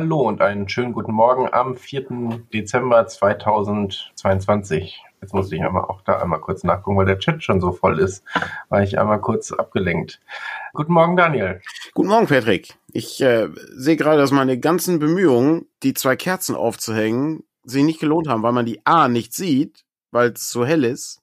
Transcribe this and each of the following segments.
Hallo und einen schönen guten Morgen am 4. Dezember 2022. Jetzt musste ich einmal auch da einmal kurz nachgucken, weil der Chat schon so voll ist, war ich einmal kurz abgelenkt. Guten Morgen, Daniel. Guten Morgen, Patrick. Ich äh, sehe gerade, dass meine ganzen Bemühungen, die zwei Kerzen aufzuhängen, sich nicht gelohnt haben, weil man die A nicht sieht, weil es so hell ist.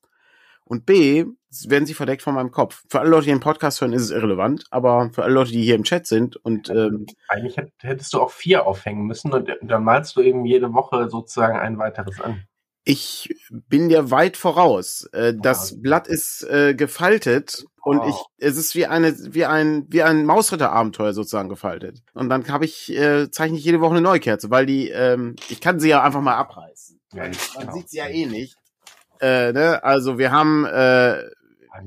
Und B, werden sie verdeckt von meinem Kopf. Für alle Leute, die den Podcast hören, ist es irrelevant, aber für alle Leute, die hier im Chat sind und ähm, eigentlich hättest du auch vier aufhängen müssen und dann malst du eben jede Woche sozusagen ein weiteres an. Ich bin ja weit voraus. Äh, das wow. Blatt ist äh, gefaltet und wow. ich, es ist wie eine, wie ein, wie ein Mausritterabenteuer sozusagen gefaltet. Und dann habe ich, äh, zeichne ich jede Woche eine neue Kerze, weil die, ähm, ich kann sie ja einfach mal abreißen. Ja, Man sieht sie ja eh nicht. Äh, ne? Also wir haben äh,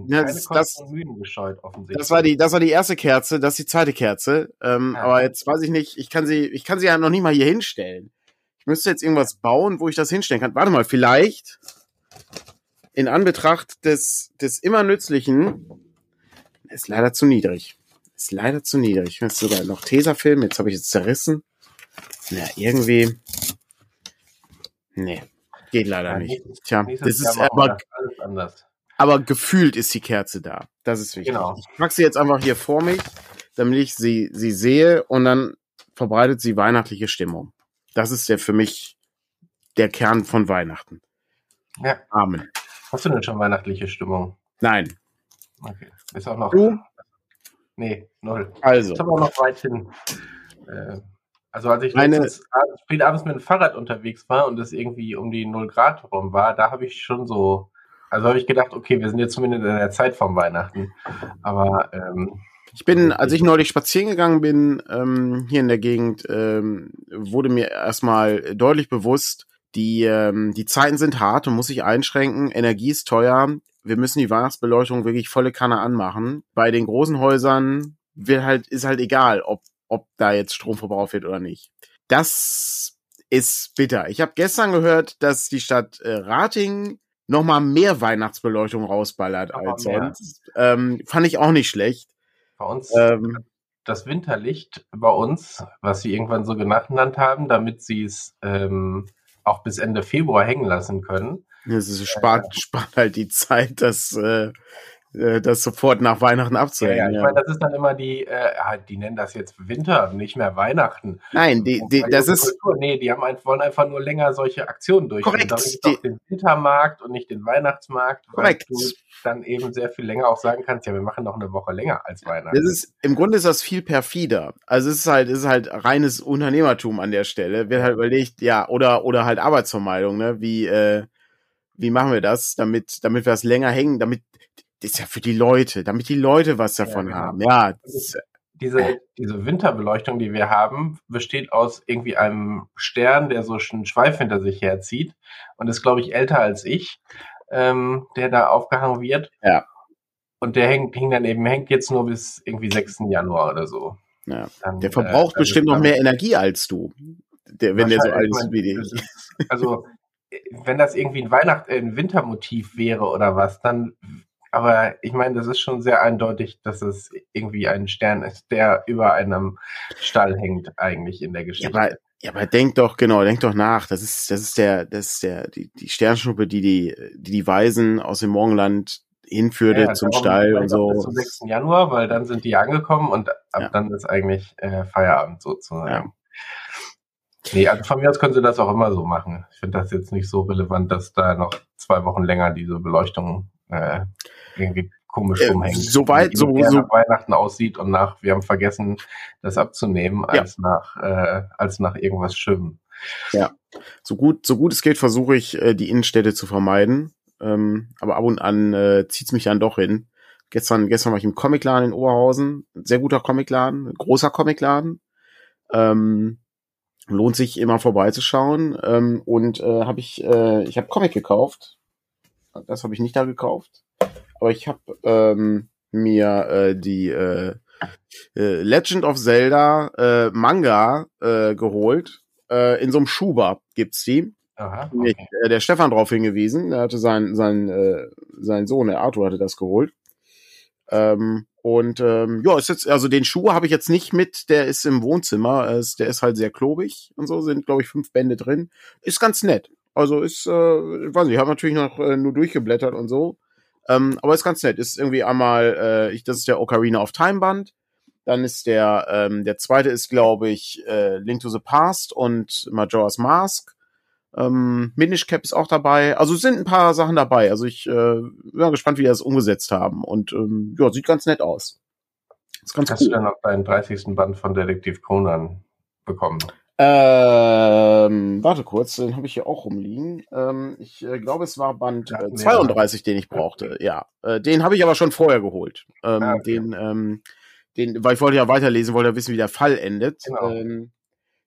ja, das, das, gescheut, das war die, das war die erste Kerze, das ist die zweite Kerze. Ähm, ja. Aber jetzt weiß ich nicht, ich kann sie, ich kann sie ja noch nicht mal hier hinstellen. Ich müsste jetzt irgendwas bauen, wo ich das hinstellen kann. Warte mal, vielleicht in Anbetracht des, des immer nützlichen, ist leider zu niedrig. Ist leider zu niedrig. Ich will sogar noch Tesafilm, jetzt habe ich es zerrissen. Na, irgendwie. Nee, geht leider nicht. Tja, das ist aber, aber gefühlt ist die Kerze da. Das ist wichtig. Genau. Ich pack sie jetzt einfach hier vor mich, damit ich sie, sie sehe und dann verbreitet sie weihnachtliche Stimmung. Das ist ja für mich der Kern von Weihnachten. Ja. Amen. Hast du denn schon weihnachtliche Stimmung? Nein. Okay. Ist auch noch. Du? Nee, null. Also. Ist aber auch noch weit hin. Äh, also als ich Meine, letztens spät abends mit dem Fahrrad unterwegs war und es irgendwie um die 0 Grad rum war, da habe ich schon so, also habe ich gedacht, okay, wir sind jetzt zumindest in der Zeit vom Weihnachten. Aber ähm, ich bin, als ich neulich spazieren gegangen bin, ähm, hier in der Gegend, ähm, wurde mir erstmal deutlich bewusst, die, ähm, die Zeiten sind hart und muss sich einschränken. Energie ist teuer. Wir müssen die Weihnachtsbeleuchtung wirklich volle Kanne anmachen. Bei den großen Häusern wird halt, ist halt egal, ob, ob da jetzt Strom verbraucht wird oder nicht. Das ist bitter. Ich habe gestern gehört, dass die Stadt äh, Rating noch mal mehr Weihnachtsbeleuchtung rausballert Aber als sonst. Ähm, fand ich auch nicht schlecht. Bei uns ähm, das Winterlicht bei uns, was sie irgendwann so genannt haben, damit sie es ähm, auch bis Ende Februar hängen lassen können. Es ist, spart, äh, spart halt die Zeit, dass äh, äh, das sofort nach Weihnachten abzuhängen. Ja, ja. ich meine, das ist dann immer die, äh, die nennen das jetzt Winter, nicht mehr Weihnachten. Nein, die, die, das ist. Nee, die haben, wollen einfach nur länger solche Aktionen durchführen. Korrekt. Damit den Wintermarkt und nicht den Weihnachtsmarkt. Korrekt. du dann eben sehr viel länger auch sagen kannst, ja, wir machen noch eine Woche länger als Weihnachten. Das ist, im Grunde ist das viel perfider. Also es ist halt, es ist halt reines Unternehmertum an der Stelle. Wird halt überlegt, ja, oder, oder halt Arbeitsvermeidung, ne, wie, äh, wie machen wir das, damit, damit wir das länger hängen, damit das ist ja für die Leute, damit die Leute was davon ja, genau. haben. Ja. Diese, diese Winterbeleuchtung, die wir haben, besteht aus irgendwie einem Stern, der so einen Schweif hinter sich herzieht und ist, glaube ich, älter als ich, ähm, der da aufgehangen wird. Ja. Und der hängt, hängt dann eben, hängt jetzt nur bis irgendwie 6. Januar oder so. Ja. Dann, der verbraucht äh, bestimmt noch mehr Energie als du. Der, wenn der so alt ist wie die. Also, wenn das irgendwie ein Weihnacht, äh, ein Wintermotiv wäre oder was, dann aber ich meine, das ist schon sehr eindeutig, dass es irgendwie ein Stern ist, der über einem Stall hängt, eigentlich in der Geschichte. Ja, aber, ja, aber denk doch, genau, denk doch nach. Das ist, das ist der, das ist der, die, die Sternschnuppe, die die, die die Weisen aus dem Morgenland hinführte ja, zum Stall und so. Bis zum 6. Januar, weil dann sind die angekommen und ab ja. dann ist eigentlich äh, Feierabend sozusagen. Ja. Nee, also von mir aus können sie das auch immer so machen. Ich finde das jetzt nicht so relevant, dass da noch zwei Wochen länger diese Beleuchtung äh, irgendwie komisch äh, rumhängt. Äh, Soweit so, so nach Weihnachten aussieht und nach, wir haben vergessen, das abzunehmen, als ja. nach äh, als nach irgendwas Schwimmen. Ja, so gut so gut es geht, versuche ich äh, die Innenstädte zu vermeiden, ähm, aber ab und an äh, zieht's mich dann doch hin. Gestern gestern war ich im Comicladen in Oberhausen, sehr guter Comicladen, großer Comicladen. Ähm, lohnt sich immer vorbeizuschauen ähm, und äh, habe ich äh, ich habe Comic gekauft das habe ich nicht da gekauft. Aber ich habe ähm, mir äh, die äh, äh, Legend of Zelda äh, Manga äh, geholt. Äh, in so einem Schuber gibt's die. Aha, okay. äh, der Stefan drauf hingewiesen. Der hatte sein, sein, äh, sein Sohn, der Arthur, hatte das geholt. Ähm, und ähm, ja, ist jetzt, also den Schuh habe ich jetzt nicht mit, der ist im Wohnzimmer, ist, der ist halt sehr klobig und so, sind, glaube ich, fünf Bände drin. Ist ganz nett. Also ist, äh, weiß nicht, ich habe natürlich noch äh, nur durchgeblättert und so. Ähm, aber ist ganz nett. Ist irgendwie einmal, äh, ich, das ist der Ocarina of Time Band. Dann ist der, ähm, der zweite ist, glaube ich, äh, Link to the Past und Majora's Mask. Ähm, Minish Cap ist auch dabei. Also sind ein paar Sachen dabei. Also ich äh, bin gespannt, wie die das umgesetzt haben. Und ähm, ja, sieht ganz nett aus. Ist ganz Hast cool. du dann noch deinen 30. Band von Detektiv Conan bekommen? Ähm, warte kurz, den habe ich hier auch rumliegen. Ähm, ich äh, glaube, es war Band äh, 32, den ich brauchte. Ja, äh, den habe ich aber schon vorher geholt. Ähm, ah, okay. Den, ähm, den, weil ich wollte ja weiterlesen, wollte ja wissen, wie der Fall endet. Genau. Ähm,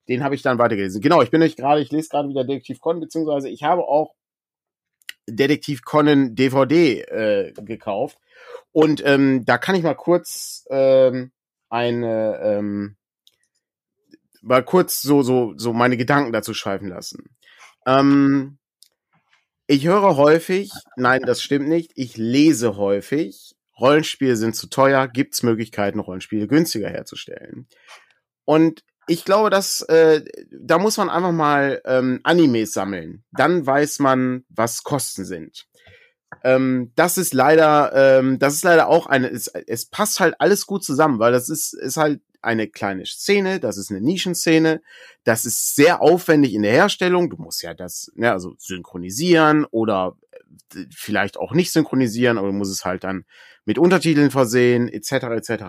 den habe ich dann weitergelesen. Genau, ich bin euch gerade, ich lese gerade wieder Detektiv Conan, beziehungsweise ich habe auch Detektiv Conan DVD äh, gekauft. Und ähm, da kann ich mal kurz ähm, eine ähm, mal kurz so, so, so meine Gedanken dazu schreiben lassen. Ähm, ich höre häufig, nein, das stimmt nicht, ich lese häufig, Rollenspiele sind zu teuer, gibt es Möglichkeiten, Rollenspiele günstiger herzustellen. Und ich glaube, dass äh, da muss man einfach mal ähm, Animes sammeln. Dann weiß man, was Kosten sind. Ähm, das ist leider, ähm, das ist leider auch eine. Es, es passt halt alles gut zusammen, weil das ist ist halt eine kleine Szene, das ist eine Nischenszene, das ist sehr aufwendig in der Herstellung. Du musst ja das, ne, also synchronisieren oder äh, vielleicht auch nicht synchronisieren, aber du musst es halt dann mit Untertiteln versehen, etc. etc.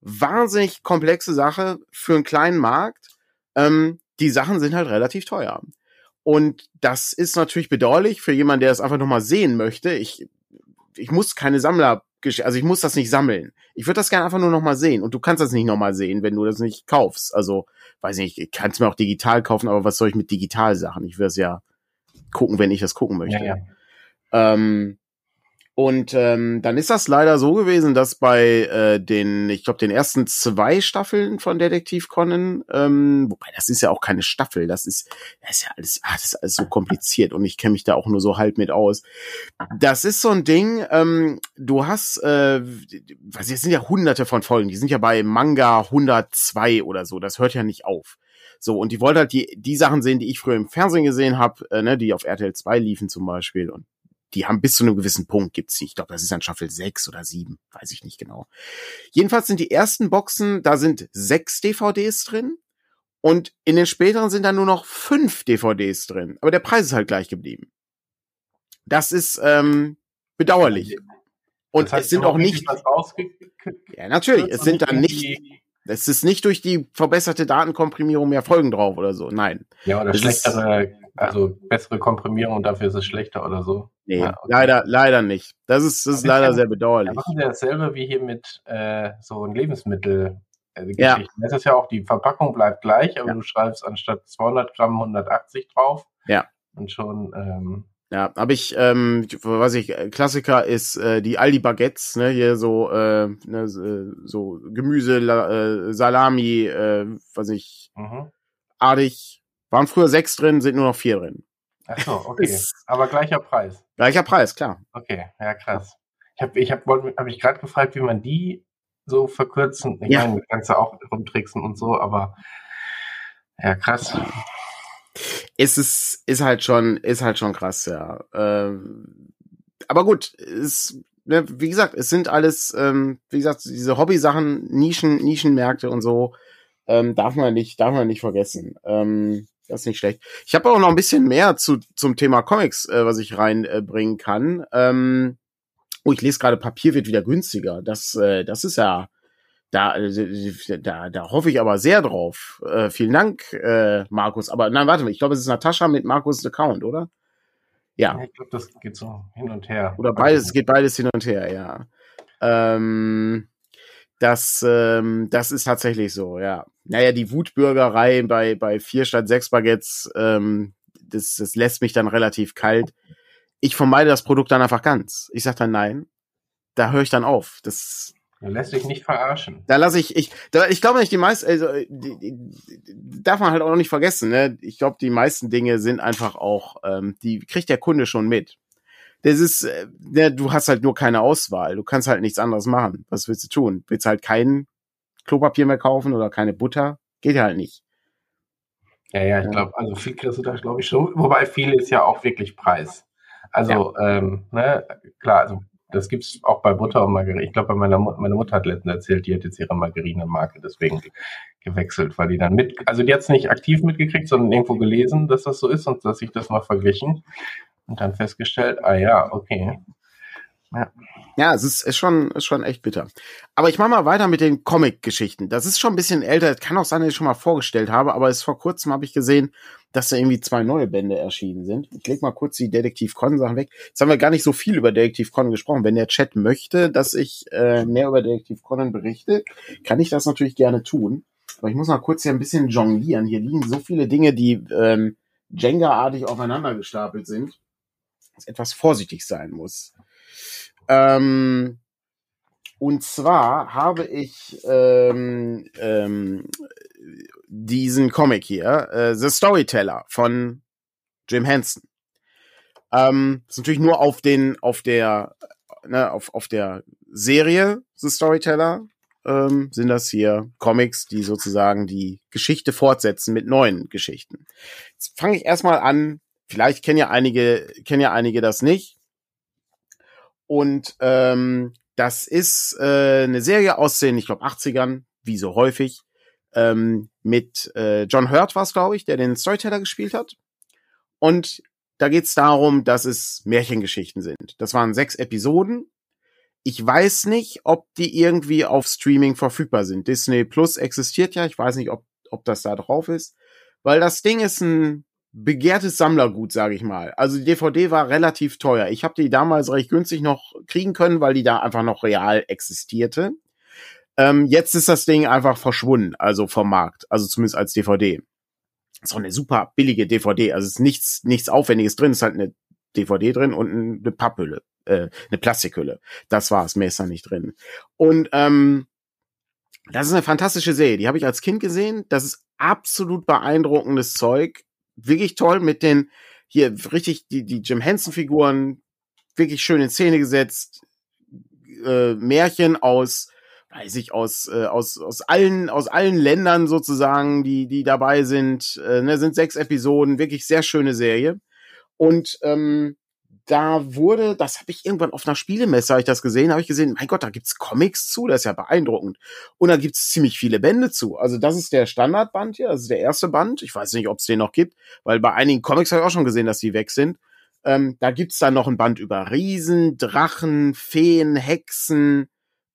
Wahnsinnig komplexe Sache für einen kleinen Markt. Ähm, die Sachen sind halt relativ teuer. Und das ist natürlich bedauerlich für jemanden, der es einfach nochmal sehen möchte. Ich, ich muss keine Sammler also ich muss das nicht sammeln. Ich würde das gerne einfach nur noch mal sehen. Und du kannst das nicht noch mal sehen, wenn du das nicht kaufst. Also, weiß nicht, ich kann es mir auch digital kaufen, aber was soll ich mit Digitalsachen? Ich will es ja gucken, wenn ich das gucken möchte. Ja, ja. Ähm, und ähm, dann ist das leider so gewesen, dass bei äh, den, ich glaube, den ersten zwei Staffeln von Detektiv Conan, ähm, wobei das ist ja auch keine Staffel, das ist, das ist ja alles, ah, das ist alles so kompliziert und ich kenne mich da auch nur so halb mit aus. Das ist so ein Ding, ähm, du hast, äh, was jetzt sind ja hunderte von Folgen, die sind ja bei Manga 102 oder so, das hört ja nicht auf. So, und die wollte halt die, die Sachen sehen, die ich früher im Fernsehen gesehen habe, äh, ne, die auf RTL 2 liefen zum Beispiel. Und die haben bis zu einem gewissen Punkt gibt's die. Ich glaube, das ist an Staffel 6 oder 7, weiß ich nicht genau. Jedenfalls sind die ersten Boxen, da sind sechs DVDs drin und in den späteren sind da nur noch fünf DVDs drin. Aber der Preis ist halt gleich geblieben. Das ist ähm, bedauerlich. Und das heißt, es sind auch nicht. Ja, natürlich. Es sind dann nicht. Es ist nicht durch die verbesserte Datenkomprimierung mehr Folgen drauf oder so. Nein. Ja, oder schlechtere also bessere Komprimierung und dafür ist es schlechter oder so. Nee, ja, okay. leider, leider nicht. Das ist, das ist leider sehr bedauerlich. Da machen wir dasselbe wie hier mit äh, so ein Lebensmittel. Äh, ja. Das ist ja auch, die Verpackung bleibt gleich, aber ja. du schreibst anstatt 200 Gramm 180 drauf. Ja. Und schon. Ähm, ja, habe ich, ähm, was ich, Klassiker ist äh, die Aldi Baguettes, ne, hier so, äh, ne, äh, so Gemüse, äh, Salami, äh, was ich, mhm. Adig, waren früher sechs drin, sind nur noch vier drin. Ach so, okay. Aber gleicher Preis. Gleicher Preis, klar. Okay, ja krass. Ich habe ich hab, hab mich gerade gefragt, wie man die so verkürzen. Ich ja. meine, du kannst ja auch rumtricksen und so, aber ja, krass. Es ist, ist halt schon, ist halt schon krass, ja. Ähm, aber gut, ist, ne, wie gesagt, es sind alles, ähm, wie gesagt, diese Hobby-Sachen, Nischen, Nischenmärkte und so, ähm, darf man nicht, darf man nicht vergessen. Ähm, das ist nicht schlecht. Ich habe auch noch ein bisschen mehr zu, zum Thema Comics, äh, was ich reinbringen äh, kann. Ähm, oh, ich lese gerade, Papier wird wieder günstiger. Das, äh, das ist ja, da, äh, da, da hoffe ich aber sehr drauf. Äh, vielen Dank, äh, Markus. Aber nein, warte mal, ich glaube, es ist Natascha mit Markus Account, oder? Ja. Ich glaube, das geht so hin und her. Oder beides, es geht beides hin und her, ja. Ähm, das, ähm, das ist tatsächlich so, ja. Naja, die Wutbürgerei bei, bei vier statt sechs Baguettes, ähm, das, das lässt mich dann relativ kalt. Ich vermeide das Produkt dann einfach ganz. Ich sag dann nein. Da höre ich dann auf. Das da lässt sich nicht verarschen. Da lasse ich, ich, da, ich glaube nicht, die meisten, also, die, die, darf man halt auch noch nicht vergessen, ne? Ich glaube, die meisten Dinge sind einfach auch, ähm, die kriegt der Kunde schon mit das ist, äh, ja, du hast halt nur keine Auswahl. Du kannst halt nichts anderes machen. Was willst du tun? Willst halt kein Klopapier mehr kaufen oder keine Butter? Geht halt nicht. Ja, ja, ich glaube, also viel kriegst du da, glaube ich, schon. Wobei viel ist ja auch wirklich Preis. Also, ja. ähm, ne, klar, also das gibt's auch bei Butter und Margarine. Ich glaube, bei meiner Mutter, meine Mutter hat letztens erzählt, die hat jetzt ihre Margarine-Marke deswegen gewechselt, weil die dann mit, also die hat es nicht aktiv mitgekriegt, sondern irgendwo gelesen, dass das so ist und dass ich das mal verglichen und dann festgestellt, ah ja, okay. Ja. Ja, es ist, ist, schon, ist schon echt bitter. Aber ich mache mal weiter mit den Comic-Geschichten. Das ist schon ein bisschen älter. Kann auch sein, dass ich schon mal vorgestellt habe, aber es vor kurzem habe ich gesehen, dass da irgendwie zwei neue Bände erschienen sind. Ich leg mal kurz die Detektiv Con-Sachen weg. Jetzt haben wir gar nicht so viel über Detektiv Conan gesprochen. Wenn der Chat möchte, dass ich äh, mehr über Detektiv Conan berichte, kann ich das natürlich gerne tun. Aber ich muss mal kurz hier ein bisschen jonglieren. Hier liegen so viele Dinge, die ähm, Jenga-artig aufeinander gestapelt sind, dass etwas vorsichtig sein muss. Ähm, und zwar habe ich ähm, ähm, diesen Comic hier, äh, The Storyteller von Jim Henson. Ähm, ist natürlich nur auf den, auf der, ne, auf, auf der Serie The Storyteller ähm, sind das hier Comics, die sozusagen die Geschichte fortsetzen mit neuen Geschichten. Jetzt fange ich erstmal an. Vielleicht kennen ja einige, kennen ja einige das nicht. Und ähm, das ist äh, eine Serie aus den, ich glaube, 80ern, wie so häufig, ähm, mit äh, John Hurt war es, glaube ich, der den Storyteller gespielt hat. Und da geht's darum, dass es Märchengeschichten sind. Das waren sechs Episoden. Ich weiß nicht, ob die irgendwie auf Streaming verfügbar sind. Disney Plus existiert ja. Ich weiß nicht, ob, ob das da drauf ist. Weil das Ding ist ein begehrtes Sammlergut, sage ich mal. Also die DVD war relativ teuer. Ich habe die damals recht günstig noch kriegen können, weil die da einfach noch real existierte. Ähm, jetzt ist das Ding einfach verschwunden, also vom Markt, also zumindest als DVD. auch eine super billige DVD, also ist nichts nichts Aufwendiges drin, ist halt eine DVD drin und eine Papphülle, äh, eine Plastikhülle. Das war's, mehr ist da nicht drin. Und ähm, das ist eine fantastische Serie, die habe ich als Kind gesehen. Das ist absolut beeindruckendes Zeug wirklich toll mit den hier richtig die die Jim Henson Figuren wirklich schön in Szene gesetzt. Äh, Märchen aus weiß ich aus äh, aus aus allen aus allen Ländern sozusagen die die dabei sind. Äh, ne, sind sechs Episoden wirklich sehr schöne Serie. Und ähm, da wurde, das habe ich irgendwann auf einer Spielemesse, habe ich das gesehen, habe ich gesehen, mein Gott, da gibt's Comics zu, das ist ja beeindruckend. Und da gibt's ziemlich viele Bände zu. Also das ist der Standardband hier, das ist der erste Band. Ich weiß nicht, ob es den noch gibt, weil bei einigen Comics habe ich auch schon gesehen, dass die weg sind. Ähm, da gibt's dann noch ein Band über Riesen, Drachen, Feen, Hexen.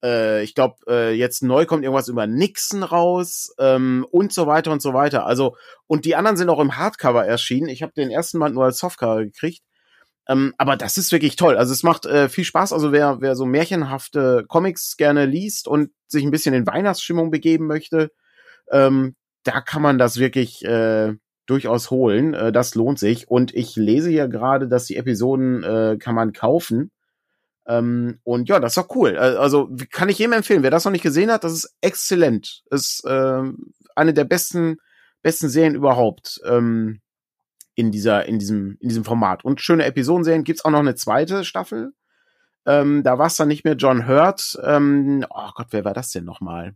Äh, ich glaube, äh, jetzt neu kommt irgendwas über Nixon raus ähm, und so weiter und so weiter. Also, und die anderen sind auch im Hardcover erschienen. Ich habe den ersten Band nur als Softcover gekriegt. Ähm, aber das ist wirklich toll. Also es macht äh, viel Spaß. Also wer, wer so märchenhafte Comics gerne liest und sich ein bisschen in Weihnachtsstimmung begeben möchte, ähm, da kann man das wirklich äh, durchaus holen. Äh, das lohnt sich. Und ich lese hier gerade, dass die Episoden äh, kann man kaufen. Ähm, und ja, das ist doch cool. Also kann ich jedem empfehlen. Wer das noch nicht gesehen hat, das ist exzellent. Ist äh, eine der besten besten Serien überhaupt. Ähm, in dieser, in diesem, in diesem Format. Und schöne Episodenserien gibt's auch noch eine zweite Staffel. Ähm, da war es dann nicht mehr John Hurt. Ähm, oh Gott, wer war das denn nochmal?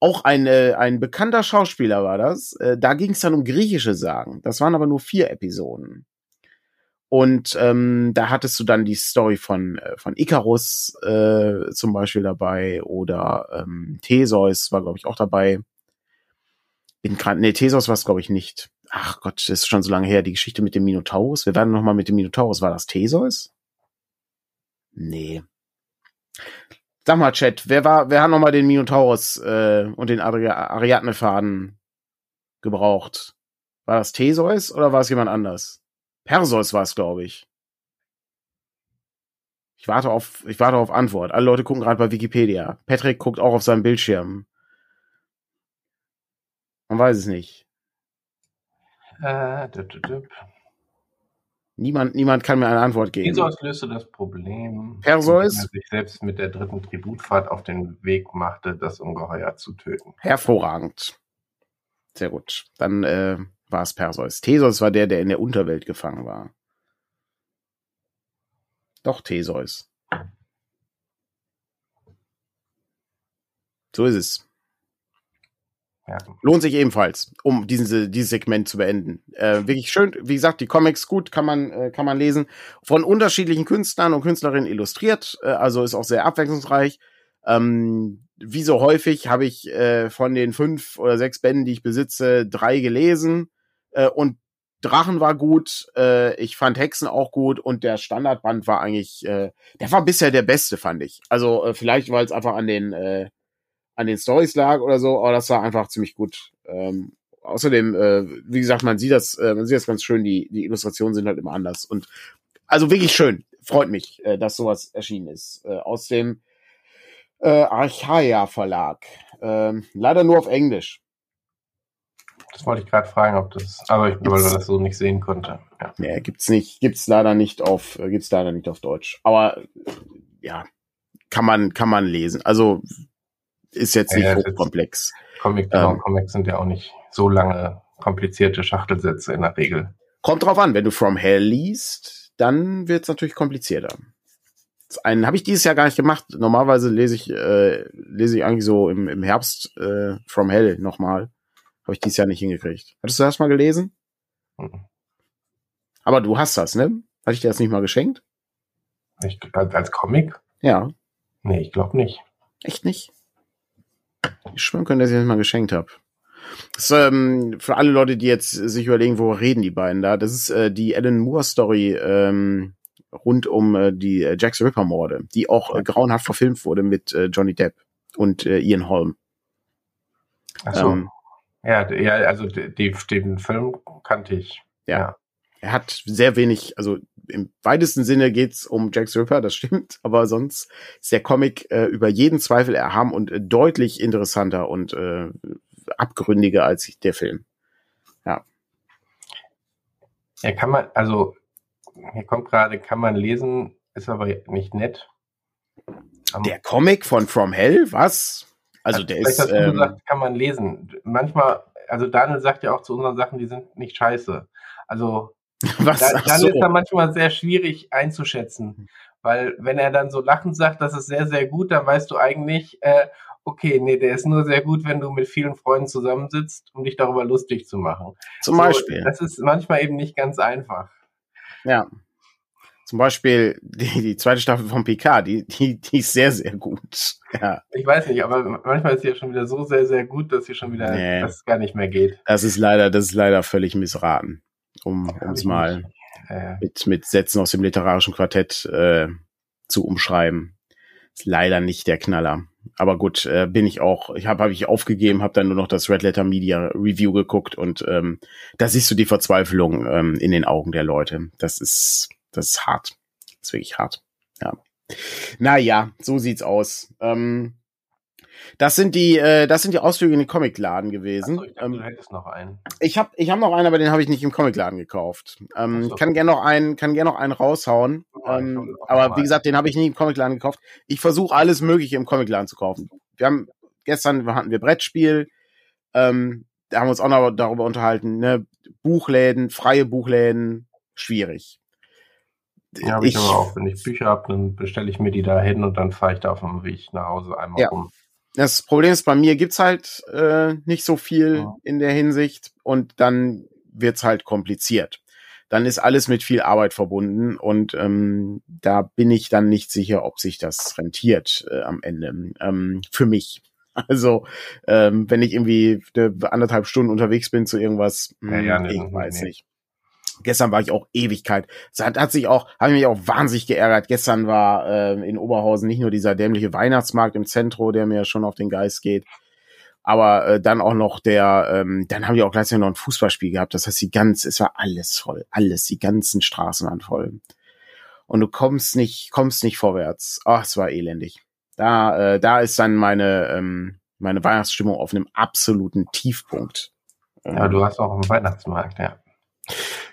Auch ein, äh, ein bekannter Schauspieler war das. Äh, da ging es dann um griechische Sagen. Das waren aber nur vier Episoden. Und ähm, da hattest du dann die Story von, äh, von Icarus äh, zum Beispiel dabei oder ähm, Theseus war, glaube ich, auch dabei. Bin gerade, nee, Theseus war es, glaube ich, nicht ach Gott, das ist schon so lange her, die Geschichte mit dem Minotaurus. Wir werden noch mal mit dem Minotaurus. War das Theseus? Nee. Sag mal, Chat, wer war, wer hat noch mal den Minotaurus äh, und den Ari Ariadne-Faden gebraucht? War das Theseus oder war es jemand anders? Perseus war es, glaube ich. Ich warte auf, ich warte auf Antwort. Alle Leute gucken gerade bei Wikipedia. Patrick guckt auch auf seinem Bildschirm. Man weiß es nicht. Äh, dip, dip, dip. Niemand, niemand kann mir eine Antwort geben. Perseus löste das Problem, Perseus? er sich selbst mit der dritten Tributfahrt auf den Weg machte, das Ungeheuer zu töten. Hervorragend. Sehr gut. Dann äh, war es Perseus. Theseus war der, der in der Unterwelt gefangen war. Doch, Theseus. So ist es. Ja. Lohnt sich ebenfalls, um diesen, dieses Segment zu beenden. Äh, wirklich schön, wie gesagt, die Comics gut, kann man, äh, kann man lesen. Von unterschiedlichen Künstlern und Künstlerinnen illustriert, äh, also ist auch sehr abwechslungsreich. Ähm, wie so häufig habe ich äh, von den fünf oder sechs Bänden, die ich besitze, drei gelesen. Äh, und Drachen war gut, äh, ich fand Hexen auch gut und der Standardband war eigentlich, äh, der war bisher der beste, fand ich. Also äh, vielleicht, weil es einfach an den äh, an den Stories lag oder so, aber das war einfach ziemlich gut. Ähm, außerdem, äh, wie gesagt, man sieht das, äh, man sieht das ganz schön, die, die Illustrationen sind halt immer anders. Und also wirklich schön. Freut mich, äh, dass sowas erschienen ist. Äh, aus dem äh, Archaia Verlag. Ähm, leider nur auf Englisch. Das wollte ich gerade fragen, ob das, aber ich weil das so nicht sehen konnte. Ja. Nee, gibt's nicht, gibt's leider nicht auf, äh, gibt's leider nicht auf Deutsch. Aber ja, kann man, kann man lesen. Also ist jetzt nicht ja, hochkomplex. Comic, genau, ähm, Comics sind ja auch nicht so lange komplizierte Schachtelsätze in der Regel. Kommt drauf an, wenn du From Hell liest, dann wird es natürlich komplizierter. Einen habe ich dieses Jahr gar nicht gemacht. Normalerweise lese ich, äh, lese ich eigentlich so im, im Herbst äh, From Hell nochmal. Habe ich dieses Jahr nicht hingekriegt. Hattest du das mal gelesen? Mhm. Aber du hast das, ne? Hatte ich dir das nicht mal geschenkt? Ich, als, als Comic? Ja. Nee, ich glaube nicht. Echt nicht? Ich schwören können, dass ich das mal geschenkt habe. Das, ähm, für alle Leute, die jetzt sich überlegen, wo reden die beiden da, das ist äh, die Alan Moore Story ähm, rund um äh, die äh, Jack the Ripper Morde, die auch äh, grauenhaft verfilmt wurde mit äh, Johnny Depp und äh, Ian Holm. Ach so. Ähm, ja, ja, also die, den Film kannte ich. Ja. ja. Er hat sehr wenig, also im weitesten Sinne geht's um Jack the Ripper, das stimmt, aber sonst ist der Comic äh, über jeden Zweifel erhaben und äh, deutlich interessanter und äh, abgründiger als der Film. Ja. Ja, kann man, also hier kommt gerade, kann man lesen, ist aber nicht nett. Der Comic von From Hell, was? Also der ist. Das, ähm, gesagt, kann man lesen. Manchmal, also Daniel sagt ja auch zu unseren Sachen, die sind nicht scheiße. Also Was? Da, dann so. ist er manchmal sehr schwierig einzuschätzen. Weil wenn er dann so lachend sagt, das ist sehr, sehr gut, dann weißt du eigentlich, äh, okay, nee, der ist nur sehr gut, wenn du mit vielen Freunden zusammensitzt, um dich darüber lustig zu machen. Zum so, Beispiel. Das ist manchmal eben nicht ganz einfach. Ja. Zum Beispiel die, die zweite Staffel von PK, die, die, die ist sehr, sehr gut. Ja. Ich weiß nicht, aber manchmal ist sie ja schon wieder so sehr, sehr gut, dass sie schon wieder, nee. dass es gar nicht mehr geht. Das ist leider, das ist leider völlig missraten um uns mal äh. mit, mit Sätzen aus dem literarischen Quartett äh, zu umschreiben. Ist leider nicht der Knaller. Aber gut, äh, bin ich auch, ich habe hab ich aufgegeben, habe dann nur noch das Red Letter Media Review geguckt und ähm, da siehst du die Verzweiflung ähm, in den Augen der Leute. Das ist, das ist hart. Das ist wirklich hart. Ja. Naja, so sieht's aus. Ähm, das sind die, äh, das sind die Ausflüge in den Comicladen gewesen. Achso, ich dachte, ähm, du hättest noch einen. Ich habe, ich habe noch einen, aber den habe ich nicht im Comicladen gekauft. Ähm, so. Kann gerne noch einen, kann gerne noch einen raushauen. Ja, ähm, aber wie gesagt, den habe ich nie im Comicladen gekauft. Ich versuche alles Mögliche im Comicladen zu kaufen. Wir haben gestern hatten wir Brettspiel. Ähm, da haben wir uns auch noch darüber unterhalten. Ne? Buchläden, freie Buchläden, schwierig. Ja, habe ich, ich, aber auch. Wenn ich Bücher habe, dann bestelle ich mir die da hin und dann fahre ich da auf dem Weg nach Hause einmal ja. rum. Das Problem ist, bei mir gibt's halt äh, nicht so viel ja. in der Hinsicht und dann wird's halt kompliziert. Dann ist alles mit viel Arbeit verbunden und ähm, da bin ich dann nicht sicher, ob sich das rentiert äh, am Ende ähm, für mich. Also ähm, wenn ich irgendwie anderthalb Stunden unterwegs bin zu irgendwas, ja, ja, hm, ich nee, weiß nee. nicht. Gestern war ich auch Ewigkeit. Es hat, hat sich auch, habe ich mich auch wahnsinnig geärgert. Gestern war äh, in Oberhausen nicht nur dieser dämliche Weihnachtsmarkt im Zentrum, der mir schon auf den Geist geht, aber äh, dann auch noch der, ähm, dann haben wir auch gleichzeitig noch ein Fußballspiel gehabt. Das heißt, die ganz, es war alles voll, alles, die ganzen Straßen waren voll. Und du kommst nicht, kommst nicht vorwärts. Ach, es war elendig. Da, äh, da ist dann meine, ähm, meine Weihnachtsstimmung auf einem absoluten Tiefpunkt. Ja, du hast auch einen Weihnachtsmarkt, ja.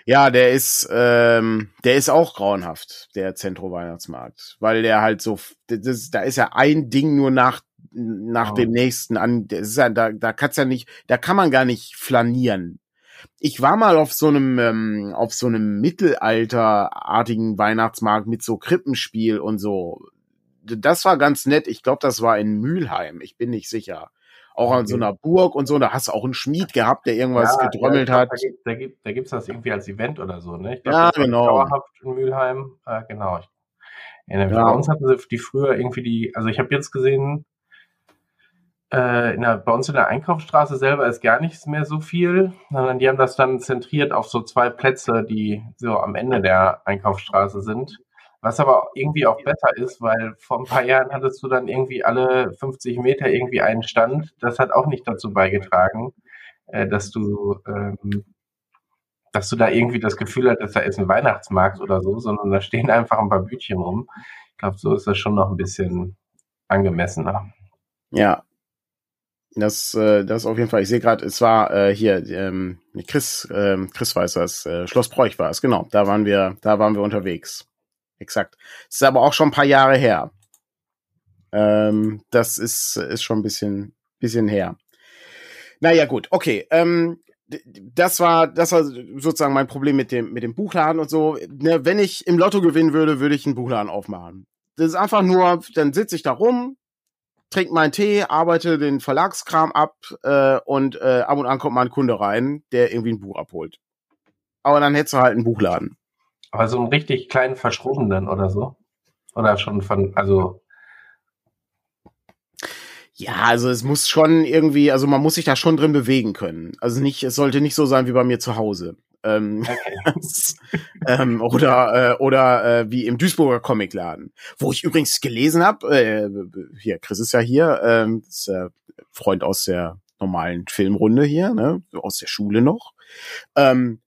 Ja, der ist, ähm, der ist auch grauenhaft, der Zentro Weihnachtsmarkt, weil der halt so, das, da ist ja ein Ding nur nach nach oh. dem nächsten an. Das ist ja, da, da kannst ja nicht, da kann man gar nicht flanieren. ich war mal auf so einem, ähm, auf so einem mittelalterartigen Weihnachtsmarkt mit so Krippenspiel und so. Das war ganz nett. Ich glaube, das war in Mülheim. Ich bin nicht sicher. Auch an so einer Burg und so. Da hast du auch einen Schmied gehabt, der irgendwas ja, gedrömmelt ja, hat. Da, gibt, gibt, da gibt's das irgendwie als Event oder so, ne? Glaub, ja, genau. Dauerhaft in Mülheim. Äh, genau. Ja, Bei uns hatten sie die früher irgendwie die, also ich habe jetzt gesehen, äh, der, bei uns in der Einkaufsstraße selber ist gar nichts mehr so viel, sondern die haben das dann zentriert auf so zwei Plätze, die so am Ende der Einkaufsstraße sind. Was aber irgendwie auch besser ist, weil vor ein paar Jahren hattest du dann irgendwie alle 50 Meter irgendwie einen Stand. Das hat auch nicht dazu beigetragen, äh, dass du, ähm, dass du da irgendwie das Gefühl hattest, da ist ein Weihnachtsmarkt oder so, sondern da stehen einfach ein paar Bütchen rum. Ich glaube, so ist das schon noch ein bisschen angemessener. Ja, das, äh, das auf jeden Fall. Ich sehe gerade, es war äh, hier ähm, Chris, ähm, Chris weiß das. Schloss Bräuch war es. Genau, da waren wir, da waren wir unterwegs. Exakt. Es ist aber auch schon ein paar Jahre her. Ähm, das ist ist schon ein bisschen bisschen her. Naja, gut, okay. Ähm, das war, das war sozusagen mein Problem mit dem, mit dem Buchladen und so. Ne, wenn ich im Lotto gewinnen würde, würde ich einen Buchladen aufmachen. Das ist einfach nur, dann sitze ich da rum, trinke meinen Tee, arbeite den Verlagskram ab äh, und äh, ab und an kommt mal ein Kunde rein, der irgendwie ein Buch abholt. Aber dann hättest du halt einen Buchladen. Aber so einen richtig kleinen verschrobenen oder so? Oder schon von, also. Ja, also es muss schon irgendwie, also man muss sich da schon drin bewegen können. Also nicht, es sollte nicht so sein wie bei mir zu Hause. Ähm, okay. ähm, oder äh, oder äh, wie im Duisburger Comicladen, wo ich übrigens gelesen habe, äh, hier, Chris ist ja hier, ähm, ist äh, Freund aus der normalen Filmrunde hier, ne, aus der Schule noch. Ähm,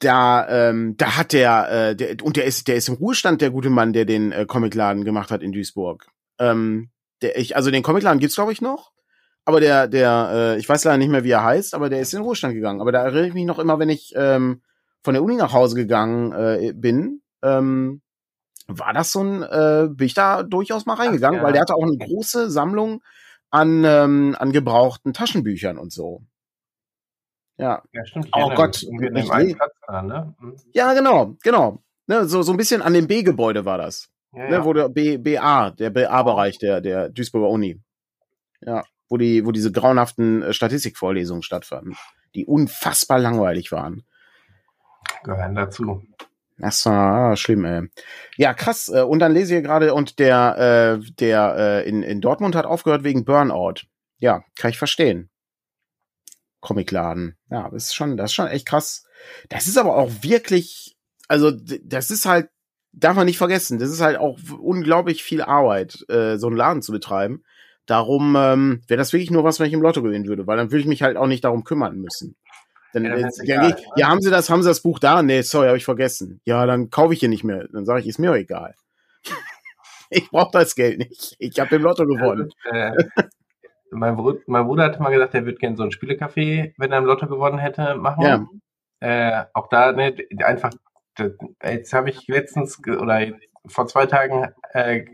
da, ähm, da hat der, äh, der, und der ist, der ist im Ruhestand, der gute Mann, der den äh, Comicladen gemacht hat in Duisburg. Ähm, der, ich, also den Comicladen gibt's glaube ich noch, aber der, der, äh, ich weiß leider nicht mehr, wie er heißt, aber der ist in den Ruhestand gegangen. Aber da erinnere ich mich noch immer, wenn ich ähm, von der Uni nach Hause gegangen äh, bin, ähm, war das so ein, äh, bin ich da durchaus mal reingegangen, Ach, ja. weil der hatte auch eine große Sammlung an, ähm, an gebrauchten Taschenbüchern und so. Ja. Ja, stimmt. Oh Gott. Ne? mhm. Ja, genau, genau. Ne, so, so ein bisschen an dem B-Gebäude war das. Ja, ne, ja. Wo der B, BA, der BA-Bereich der, der Duisburger Uni. Ja wo die, wo diese grauenhaften äh, Statistikvorlesungen stattfanden, die unfassbar langweilig waren. Gehören dazu. Das war schlimm, ey. Ja, krass. Äh, und dann lese ich gerade, und der, äh, der äh, in, in Dortmund hat aufgehört wegen Burnout. Ja, kann ich verstehen. Comicladen. Ja, das ist schon, das ist schon echt krass. Das ist aber auch wirklich, also das ist halt, darf man nicht vergessen, das ist halt auch unglaublich viel Arbeit, äh, so einen Laden zu betreiben. Darum ähm, wäre das wirklich nur was, wenn ich im Lotto gewinnen würde, weil dann würde ich mich halt auch nicht darum kümmern müssen. Dann, ja, ja, egal, ja, haben Sie das, haben Sie das Buch da? Nee, sorry, habe ich vergessen. Ja, dann kaufe ich hier nicht mehr. Dann sage ich, ist mir auch egal. ich brauche das Geld nicht. Ich habe im Lotto gewonnen. Ja, äh, mein, Bruder, mein, Bruder, hat mal gesagt, er würde gerne so ein Spielecafé, wenn er im Lotto gewonnen hätte, machen. Ja. Äh, auch da, ne, einfach, jetzt habe ich letztens oder vor zwei Tagen äh,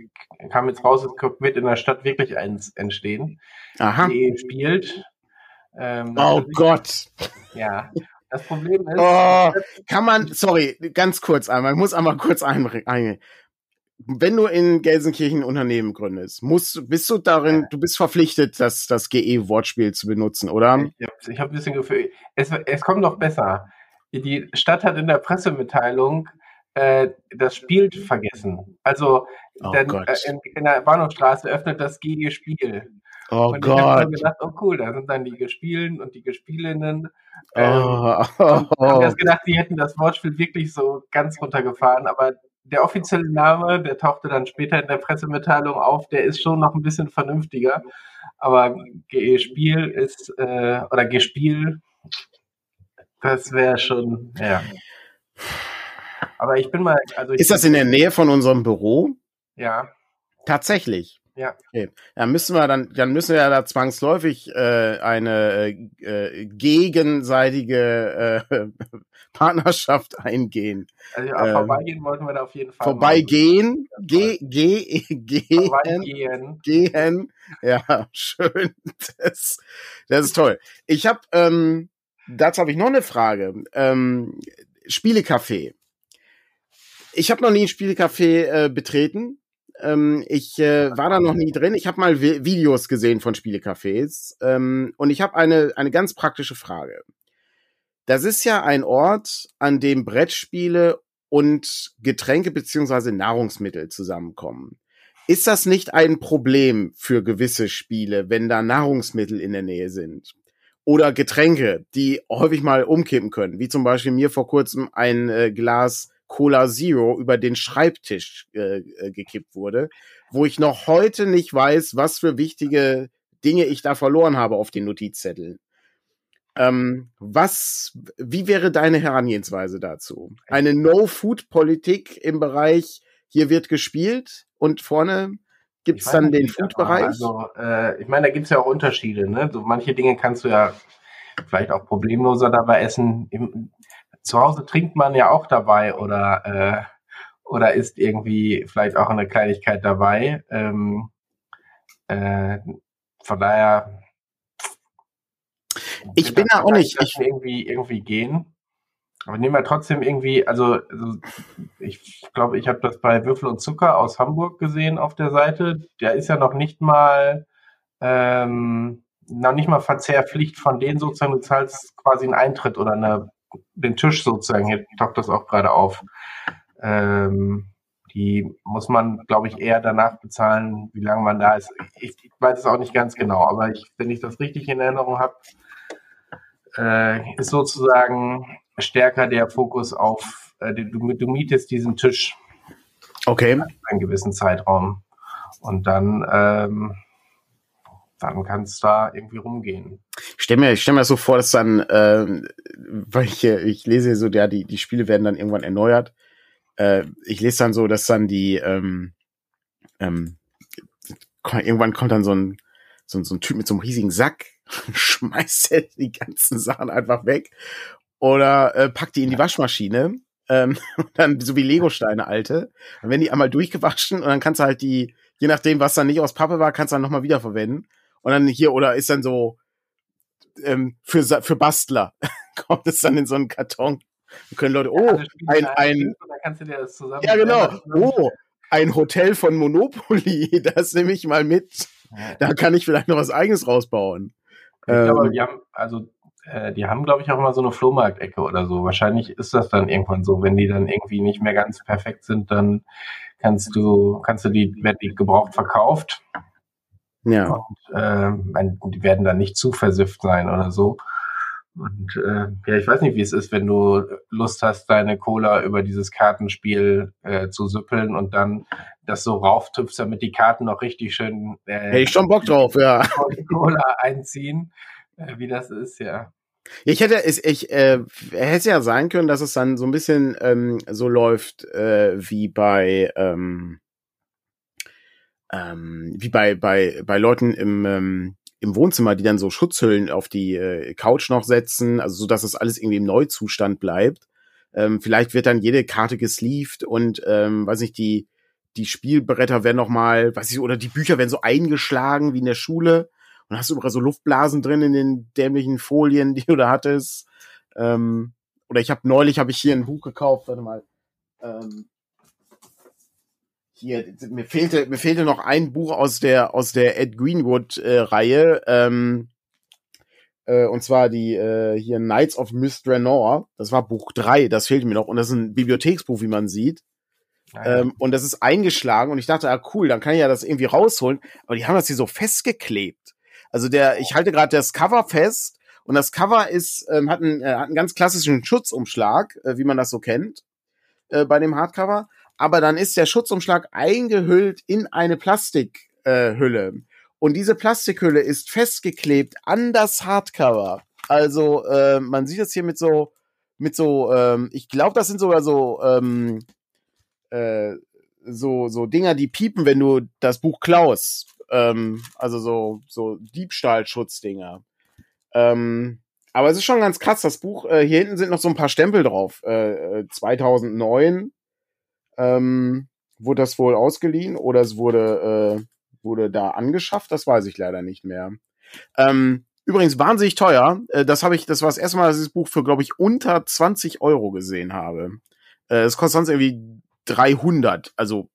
kam jetzt raus, es wird in der Stadt wirklich eins entstehen. Aha. Die spielt. Ähm, oh Gott. Ja. Das Problem ist. Oh, kann man, sorry, ganz kurz einmal, ich muss einmal kurz einbringen. Wenn du in Gelsenkirchen ein Unternehmen gründest, musst, bist du darin, du bist verpflichtet, das, das GE-Wortspiel zu benutzen, oder? Ich habe ich hab ein bisschen Gefühl, es, es kommt noch besser. Die Stadt hat in der Pressemitteilung äh, das Spiel vergessen. Also oh dann, äh, in, in, der Bahnhofstraße öffnet das GG Spiel. Oh und Gott. Ich habe gedacht, oh cool, da sind dann die Gespielen und die Gespielinnen. Ähm, oh, oh, oh. Ich habe gedacht, die hätten das Wortspiel wirklich so ganz runtergefahren, aber der offizielle Name, der tauchte dann später in der Pressemitteilung auf, der ist schon noch ein bisschen vernünftiger. Aber GE Spiel ist, äh, oder G-Spiel, das wäre schon, ja. Aber ich bin mal. Also ist das in der Nähe von unserem Büro? Ja. Tatsächlich. Ja. Okay. Dann müssen wir dann, dann müssen wir ja da zwangsläufig äh, eine äh, gegenseitige äh, Partnerschaft eingehen. Also ja, ähm, vorbeigehen wollten wir da auf jeden Fall. Vorbeigehen, ge, ge, gehen, vorbeigehen. gehen. Ja, schön. Das, das ist toll. Ich habe ähm, dazu habe ich noch eine Frage. Ähm, Spielecafé. Ich habe noch nie ein Spielecafé äh, betreten. Ähm, ich äh, war da noch nie drin. Ich habe mal Vi Videos gesehen von Spielecafés. Ähm, und ich habe eine, eine ganz praktische Frage. Das ist ja ein Ort, an dem Brettspiele und Getränke beziehungsweise Nahrungsmittel zusammenkommen. Ist das nicht ein Problem für gewisse Spiele, wenn da Nahrungsmittel in der Nähe sind? Oder Getränke, die häufig mal umkippen können, wie zum Beispiel mir vor kurzem ein äh, Glas Cola Zero über den Schreibtisch äh, äh, gekippt wurde, wo ich noch heute nicht weiß, was für wichtige Dinge ich da verloren habe auf den Notizzetteln. Ähm, was, wie wäre deine Herangehensweise dazu? Eine No-Food-Politik im Bereich, hier wird gespielt und vorne gibt's dann den Food-Bereich? Also, äh, ich meine, da gibt's ja auch Unterschiede. Ne? So manche Dinge kannst du ja vielleicht auch problemloser dabei essen. Zu Hause trinkt man ja auch dabei oder äh, oder ist irgendwie vielleicht auch eine Kleinigkeit dabei. Ähm, äh, von daher ich bin da auch nicht. Ich irgendwie, irgendwie gehen. Aber nehmen wir trotzdem irgendwie, also, also ich glaube, ich habe das bei Würfel und Zucker aus Hamburg gesehen auf der Seite. Der ist ja noch nicht mal, ähm, noch nicht mal Verzehrpflicht von denen sozusagen. Du zahlst quasi einen Eintritt oder eine, den Tisch sozusagen. Hier taucht das auch gerade auf. Ähm, die muss man, glaube ich, eher danach bezahlen, wie lange man da ist. Ich, ich weiß es auch nicht ganz genau, aber ich, wenn ich das richtig in Erinnerung habe, äh, ist sozusagen stärker der Fokus auf, äh, du, du mietest diesen Tisch. Okay. Einen gewissen Zeitraum. Und dann, ähm, dann kann es da irgendwie rumgehen. Ich stelle mir, ich stell mir so vor, dass dann, äh, weil ich, ich lese so, ja, die, die Spiele werden dann irgendwann erneuert. Äh, ich lese dann so, dass dann die, ähm, ähm, irgendwann kommt dann so ein, so, so ein Typ mit so einem riesigen Sack schmeißt er die ganzen Sachen einfach weg oder äh, packt die in die Waschmaschine. Ähm, dann so wie Legosteine alte. Dann werden die einmal durchgewaschen und dann kannst du halt die, je nachdem, was dann nicht aus Pappe war, kannst du dann nochmal wiederverwenden. Und dann hier, oder ist dann so ähm, für, für Bastler, kommt es dann in so einen Karton. Dann können Leute, oh, ein, ein, ja genau, oh, ein Hotel von Monopoly, das nehme ich mal mit. Da kann ich vielleicht noch was eigenes rausbauen. Ich ähm, glaube, die haben, also äh, die haben, glaube ich, auch immer so eine Flohmarktecke oder so. Wahrscheinlich ist das dann irgendwann so, wenn die dann irgendwie nicht mehr ganz perfekt sind, dann kannst du, kannst du die, werden die gebraucht verkauft. Ja. Und äh, die werden dann nicht zu versifft sein oder so. Und äh, ja, ich weiß nicht, wie es ist, wenn du Lust hast, deine Cola über dieses Kartenspiel äh, zu süppeln und dann das so rauftüpfst, damit die Karten noch richtig schön äh, Hätte ich schon Bock drauf, ja. Cola einziehen, äh, wie das ist, ja. Ich hätte es, ich äh, hätte ja sein können, dass es dann so ein bisschen ähm, so läuft äh, wie bei ähm, ähm, wie bei bei bei Leuten im ähm, im Wohnzimmer, die dann so Schutzhüllen auf die äh, Couch noch setzen, also so, dass es alles irgendwie im Neuzustand bleibt. Ähm, vielleicht wird dann jede Karte gesleeved und ähm, weiß nicht, die die Spielbretter werden noch mal, weiß ich, oder die Bücher werden so eingeschlagen wie in der Schule und hast überall so Luftblasen drin in den dämlichen Folien, die du da hattest. Ähm, oder ich habe neulich habe ich hier ein Buch gekauft, warte mal. Ähm, hier, mir fehlte, mir fehlte noch ein Buch aus der, aus der Ed Greenwood-Reihe, äh, ähm, äh, und zwar die, äh, hier Knights of Mistranor. Das war Buch drei das fehlte mir noch. Und das ist ein Bibliotheksbuch, wie man sieht. Ähm, und das ist eingeschlagen und ich dachte, ah cool, dann kann ich ja das irgendwie rausholen. Aber die haben das hier so festgeklebt. Also der, ich halte gerade das Cover fest und das Cover ist, ähm, hat, einen, äh, hat einen ganz klassischen Schutzumschlag, äh, wie man das so kennt äh, bei dem Hardcover aber dann ist der Schutzumschlag eingehüllt in eine Plastikhülle. Äh, und diese Plastikhülle ist festgeklebt an das Hardcover. Also äh, man sieht das hier mit so, mit so, ähm, ich glaube, das sind sogar so, ähm, äh, so, so Dinger, die piepen, wenn du das Buch klaust. Ähm, also so, so Diebstahlschutzdinger. Ähm, aber es ist schon ganz krass, das Buch, äh, hier hinten sind noch so ein paar Stempel drauf. Äh, 2009 äh, ähm, wurde das wohl ausgeliehen oder es wurde, äh, wurde da angeschafft? Das weiß ich leider nicht mehr. Ähm, Übrigens wahnsinnig teuer. Äh, das habe ich, das war das erste Mal, dass ich das Buch für, glaube ich, unter 20 Euro gesehen habe. Äh, es kostet sonst irgendwie 300. Also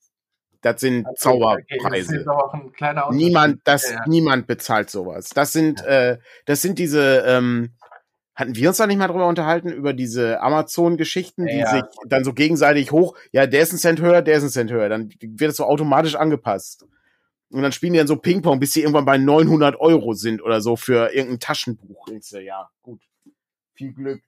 das sind okay, Zauberpreise. Das niemand, das, ja, ja. niemand bezahlt sowas. Das sind, ja. äh, das sind diese, ähm, hatten wir uns da nicht mal drüber unterhalten, über diese Amazon-Geschichten, die sich dann so gegenseitig hoch, ja, der ist ein Cent höher, der ist ein Cent höher. Dann wird es so automatisch angepasst. Und dann spielen die dann so Ping-Pong, bis sie irgendwann bei 900 Euro sind oder so für irgendein Taschenbuch. Ja, gut. Viel Glück.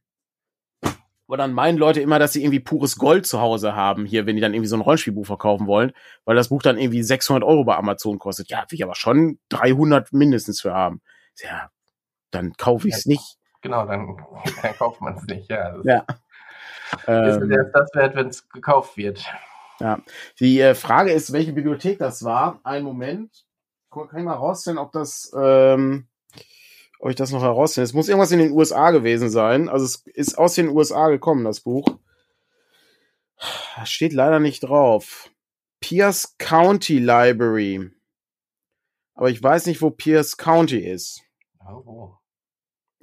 Aber dann meinen Leute immer, dass sie irgendwie pures Gold zu Hause haben, hier, wenn die dann irgendwie so ein Rollenspielbuch verkaufen wollen, weil das Buch dann irgendwie 600 Euro bei Amazon kostet. Ja, will ich aber schon 300 mindestens für haben. Ja, dann kaufe ich es nicht. Genau, dann, dann kauft man es nicht, ja. Das ja. Ist ähm, erst das wert, wenn es gekauft wird. Ja. Die äh, Frage ist, welche Bibliothek das war. Ein Moment. Kann ich mal rausfinden, ob das, ähm, ich das noch herausfinde. Es muss irgendwas in den USA gewesen sein. Also es ist aus den USA gekommen, das Buch. Steht leider nicht drauf. Pierce County Library. Aber ich weiß nicht, wo Pierce County ist. Oh.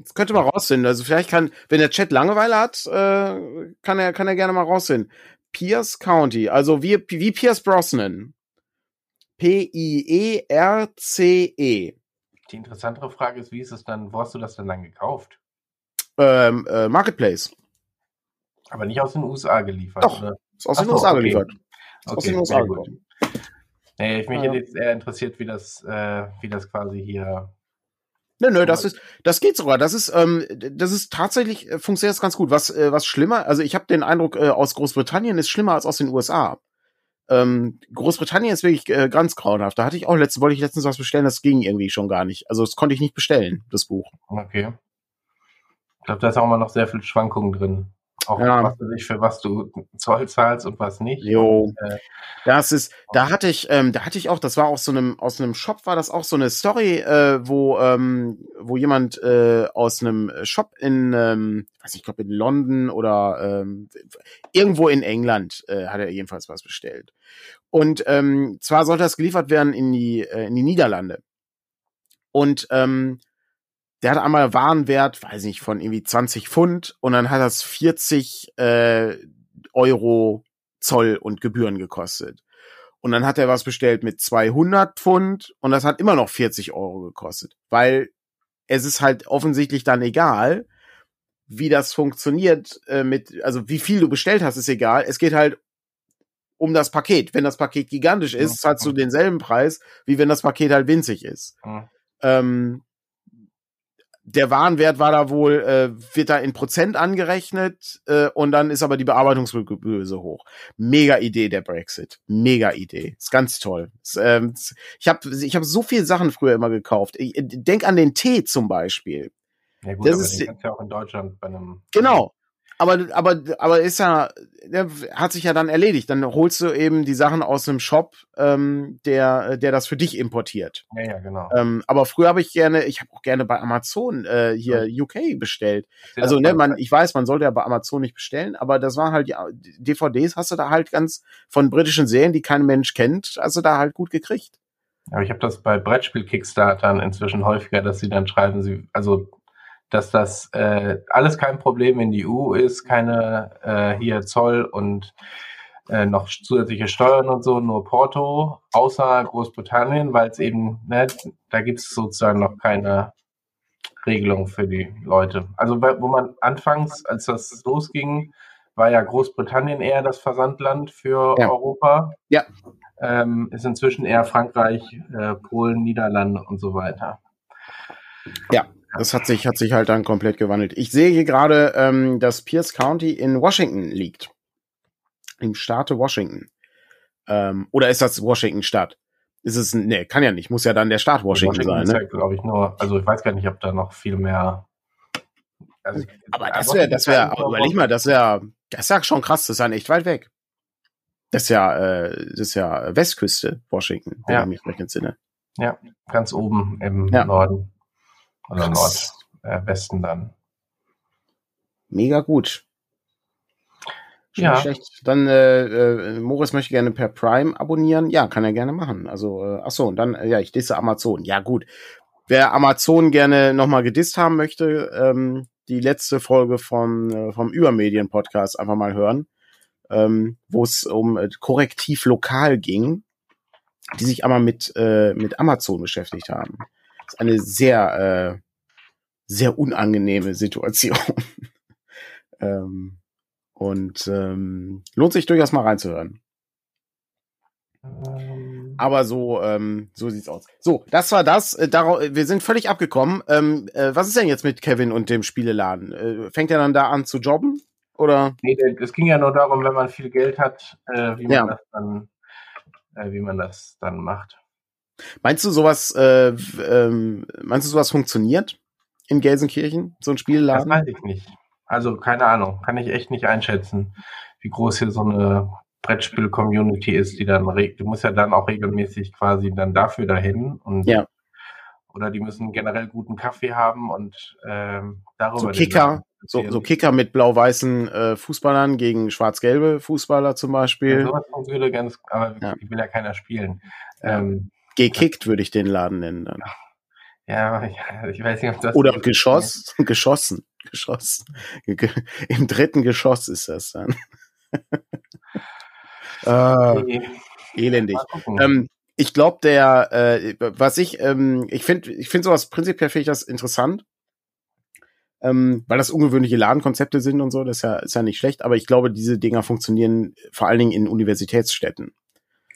Das könnte man rausfinden. Also vielleicht kann, wenn der Chat Langeweile hat, äh, kann er, kann er gerne mal rausfinden. Pierce County, also wie, wie Pierce Brosnan. P-I-E-R-C-E. -E. Die interessantere Frage ist, wie ist es dann, wo hast du das denn dann gekauft? Ähm, äh, Marketplace. Aber nicht aus den USA geliefert, Doch, oder? Ist aus den USA okay. geliefert. Ist okay, aus den USA gekommen. Nee, ich mich ja. jetzt eher interessiert, wie das, äh, wie das quasi hier Nö, nö, das ist, das geht sogar. Das ist, ähm, das ist tatsächlich äh, funktioniert das ganz gut. Was, äh, was schlimmer, also ich habe den Eindruck, äh, aus Großbritannien ist schlimmer als aus den USA. Ähm, Großbritannien ist wirklich äh, ganz grauenhaft. Da hatte ich auch letztens, wollte ich letztens was bestellen, das ging irgendwie schon gar nicht. Also das konnte ich nicht bestellen, das Buch. Okay. Ich glaube, da ist auch immer noch sehr viel Schwankungen drin. Auch ja. was du dich für was du Zoll zahlst und was nicht. Jo. Und, äh, das ist, da hatte ich, ähm, da hatte ich auch, das war aus so einem, aus einem Shop war das auch so eine Story, äh, wo, ähm, wo jemand äh, aus einem Shop in, ähm, weiß ich glaube in London oder ähm, irgendwo in England äh, hat er jedenfalls was bestellt. Und ähm, zwar sollte das geliefert werden in die, äh, in die Niederlande. Und ähm, der hat einmal Warenwert, weiß nicht, von irgendwie 20 Pfund und dann hat das 40 äh, Euro Zoll und Gebühren gekostet. Und dann hat er was bestellt mit 200 Pfund und das hat immer noch 40 Euro gekostet, weil es ist halt offensichtlich dann egal, wie das funktioniert äh, mit, also wie viel du bestellt hast, ist egal. Es geht halt um das Paket. Wenn das Paket gigantisch ist, zahlst du denselben Preis, wie wenn das Paket halt winzig ist. Mhm. Ähm, der Warenwert war da wohl, äh, wird da in Prozent angerechnet äh, und dann ist aber die Bearbeitungsgebühr so hoch. Mega Idee der Brexit. Mega Idee. Ist ganz toll. Ist, ähm, ich habe ich hab so viele Sachen früher immer gekauft. Ich, denk an den Tee zum Beispiel. Ja gut, das aber ist, den ja auch in Deutschland bei einem... Genau aber, aber, aber ist ja, der hat sich ja dann erledigt. Dann holst du eben die Sachen aus einem Shop, ähm, der, der das für dich importiert. Ja, ja, genau. Ähm, aber früher habe ich gerne, ich habe auch gerne bei Amazon äh, hier ja. UK bestellt. Also, ne, man, ich weiß, man sollte ja bei Amazon nicht bestellen, aber das waren halt ja, DVDs hast du da halt ganz von britischen Serien, die kein Mensch kennt, also da halt gut gekriegt. Aber ich habe das bei Brettspiel-Kickstartern inzwischen häufiger, dass sie dann schreiben, sie, also dass das äh, alles kein Problem in die EU ist, keine äh, hier Zoll und äh, noch zusätzliche Steuern und so, nur Porto, außer Großbritannien, weil es eben, ne, da gibt es sozusagen noch keine Regelung für die Leute. Also wo man anfangs, als das losging, war ja Großbritannien eher das Versandland für ja. Europa. Ja. Ähm, ist inzwischen eher Frankreich, äh, Polen, Niederlande und so weiter. Ja, das hat sich, hat sich halt dann komplett gewandelt. Ich sehe hier gerade, ähm, dass Pierce County in Washington liegt. Im Staate Washington. Ähm, oder ist das Washington Stadt? Ist es, nee, kann ja nicht, muss ja dann der Staat Washington, Washington sein. Ist ne? ja, glaube ich, nur, also ich weiß gar nicht, ob da noch viel mehr. Also, aber das wäre, das wäre, überleg mal, das wäre, das ist ja schon krass, das ist ja echt weit weg. Das ist ja, äh, das ist ja Westküste Washington, wenn ja. ich mich recht entsinne. Ja, ganz oben im ja. Norden. Oder Nordwesten äh, dann. Mega gut. Schon ja. schlecht. Dann, äh, äh, Moritz möchte gerne per Prime abonnieren. Ja, kann er gerne machen. Also, äh, ach so, und dann, äh, ja, ich lese Amazon. Ja, gut. wer Amazon gerne nochmal gedisst haben möchte, ähm, die letzte Folge vom, äh, vom Übermedien-Podcast einfach mal hören, ähm, wo es um äh, Korrektiv lokal ging, die sich aber mit, äh, mit Amazon beschäftigt haben. Eine sehr, äh, sehr unangenehme Situation. ähm, und ähm, lohnt sich durchaus mal reinzuhören. Ähm. Aber so, ähm, so sieht's aus. So, das war das. Äh, darauf, wir sind völlig abgekommen. Ähm, äh, was ist denn jetzt mit Kevin und dem Spieleladen? Äh, fängt er dann da an zu jobben? Oder? Nee, es ging ja nur darum, wenn man viel Geld hat, äh, wie man ja. das dann, äh, wie man das dann macht. Meinst du sowas, äh, ähm, meinst du sowas funktioniert in Gelsenkirchen, so ein Spielladen? Das weiß ich nicht. Also keine Ahnung, kann ich echt nicht einschätzen, wie groß hier so eine Brettspiel-Community ist, die dann, du musst ja dann auch regelmäßig quasi dann dafür dahin und ja. oder die müssen generell guten Kaffee haben und ähm, darüber. So Kicker, so, so Kicker mit blau-weißen äh, Fußballern gegen schwarz-gelbe Fußballer zum Beispiel. Ja, sowas würde ganz, aber ja. will ja keiner spielen. Ähm, Gekickt würde ich den Laden nennen dann. Ja, ich weiß nicht, ob das. Oder Geschoss, geschossen, geschossen. Im dritten Geschoss ist das dann. äh, elendig. Ähm, ich glaube, der, äh, was ich, ähm, ich finde, ich finde sowas prinzipiell finde ich das interessant, ähm, weil das ungewöhnliche Ladenkonzepte sind und so. Das ist ja, ist ja nicht schlecht. Aber ich glaube, diese Dinger funktionieren vor allen Dingen in Universitätsstädten.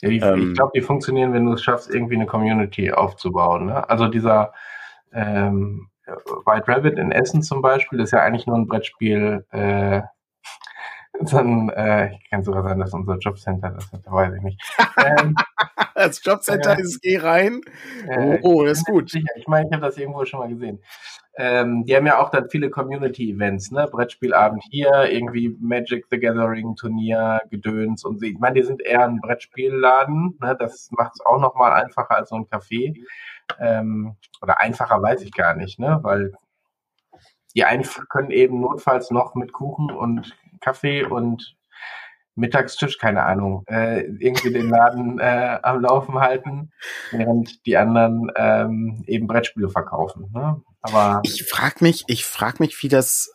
Ja, die, ähm, ich glaube, die funktionieren, wenn du es schaffst, irgendwie eine Community aufzubauen. Ne? Also dieser ähm, White Rabbit in Essen zum Beispiel ist ja eigentlich nur ein Brettspiel. Äh, dann äh, kann sogar sein, dass unser Jobcenter das hat, weiß ich nicht. Ähm, das Jobcenter äh, ist Geh rein. Äh, oh, das ist gut. Sicher. Ich meine, ich habe das irgendwo schon mal gesehen. Ähm, die haben ja auch dann viele Community-Events, ne? Brettspielabend hier, irgendwie Magic the Gathering, Turnier, Gedöns und ich meine, die sind eher ein Brettspielladen, ne? Das macht es auch nochmal einfacher als so ein Café. Ähm, oder einfacher weiß ich gar nicht, ne? Weil die einen können eben notfalls noch mit Kuchen und Kaffee und Mittagstisch, keine Ahnung, äh, irgendwie den Laden äh, am Laufen halten, während die anderen ähm, eben Brettspiele verkaufen. Ne? Aber ich frag mich, ich frag mich, wie das.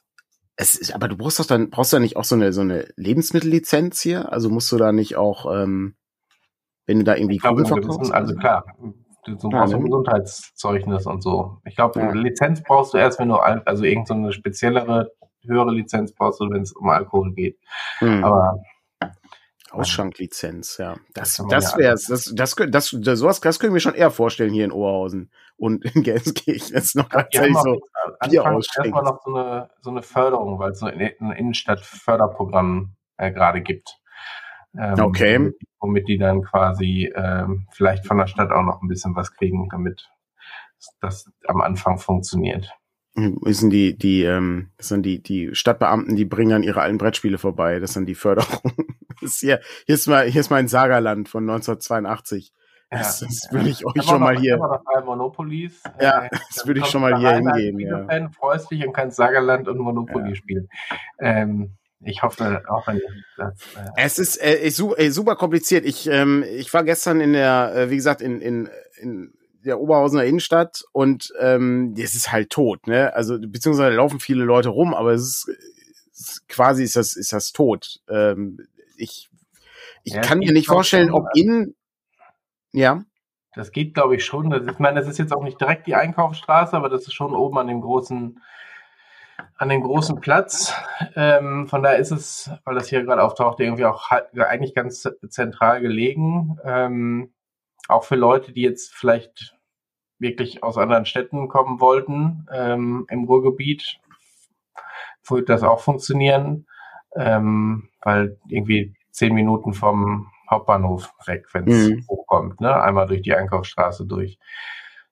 Es ist, aber du brauchst doch dann brauchst du da nicht auch so eine so eine Lebensmittellizenz hier? Also musst du da nicht auch, ähm, wenn du da irgendwie Kuchen verkaufst? Also klar, du brauchst ja, ein Gesundheitszeugnis und so. Ich glaube, ja. Lizenz brauchst du erst, wenn du also irgendeine so speziellere höhere Lizenz brauchst du, wenn es um Alkohol geht. Mhm. Aber Ausschanklizenz, ja. Das, das, das wäre es. Das, das, das, das, sowas, das können wir schon eher vorstellen hier in Oberhausen und in Gelsenkirchen. Das ist noch gleichzeitig so Bier Erstmal noch so eine, so eine Förderung, weil es so ein Innenstadtförderprogramm äh, gerade gibt. Ähm, okay. Womit, womit, die dann quasi ähm, vielleicht von der Stadt auch noch ein bisschen was kriegen, damit das am Anfang funktioniert sind die, die, ähm, das sind die, die Stadtbeamten, die bringen dann ihre alten Brettspiele vorbei. Das sind die Förderung. Das ist hier, hier ist mal, hier ist mein Sagerland von 1982. Das, ja, das würde ich euch schon mal hier. Monopolies. Ja, äh, das würde ich schon mal hier hingehen. Ja. Fan, freust dich und kannst Sagerland und Monopoly ja. spielen. Ähm, ich hoffe, auch wenn das. Äh es ist äh, super kompliziert. Ich, ähm, ich war gestern in der, äh, wie gesagt, in, in, in der Oberhausener Innenstadt und ähm, es ist halt tot, ne? Also beziehungsweise laufen viele Leute rum, aber es ist, quasi ist das ist das tot. Ähm, ich ich ja, kann mir nicht vorstellen, ob in ja. Das geht, glaube ich, schon. Das ist, ich meine, das ist jetzt auch nicht direkt die Einkaufsstraße, aber das ist schon oben an dem großen, an dem großen Platz. Ähm, von daher ist es, weil das hier gerade auftaucht, irgendwie auch halt, eigentlich ganz zentral gelegen. Ähm, auch für Leute, die jetzt vielleicht wirklich aus anderen Städten kommen wollten ähm, im Ruhrgebiet, würde das auch funktionieren, ähm, weil irgendwie zehn Minuten vom Hauptbahnhof weg, wenn es mhm. hochkommt, ne? einmal durch die Einkaufsstraße durch.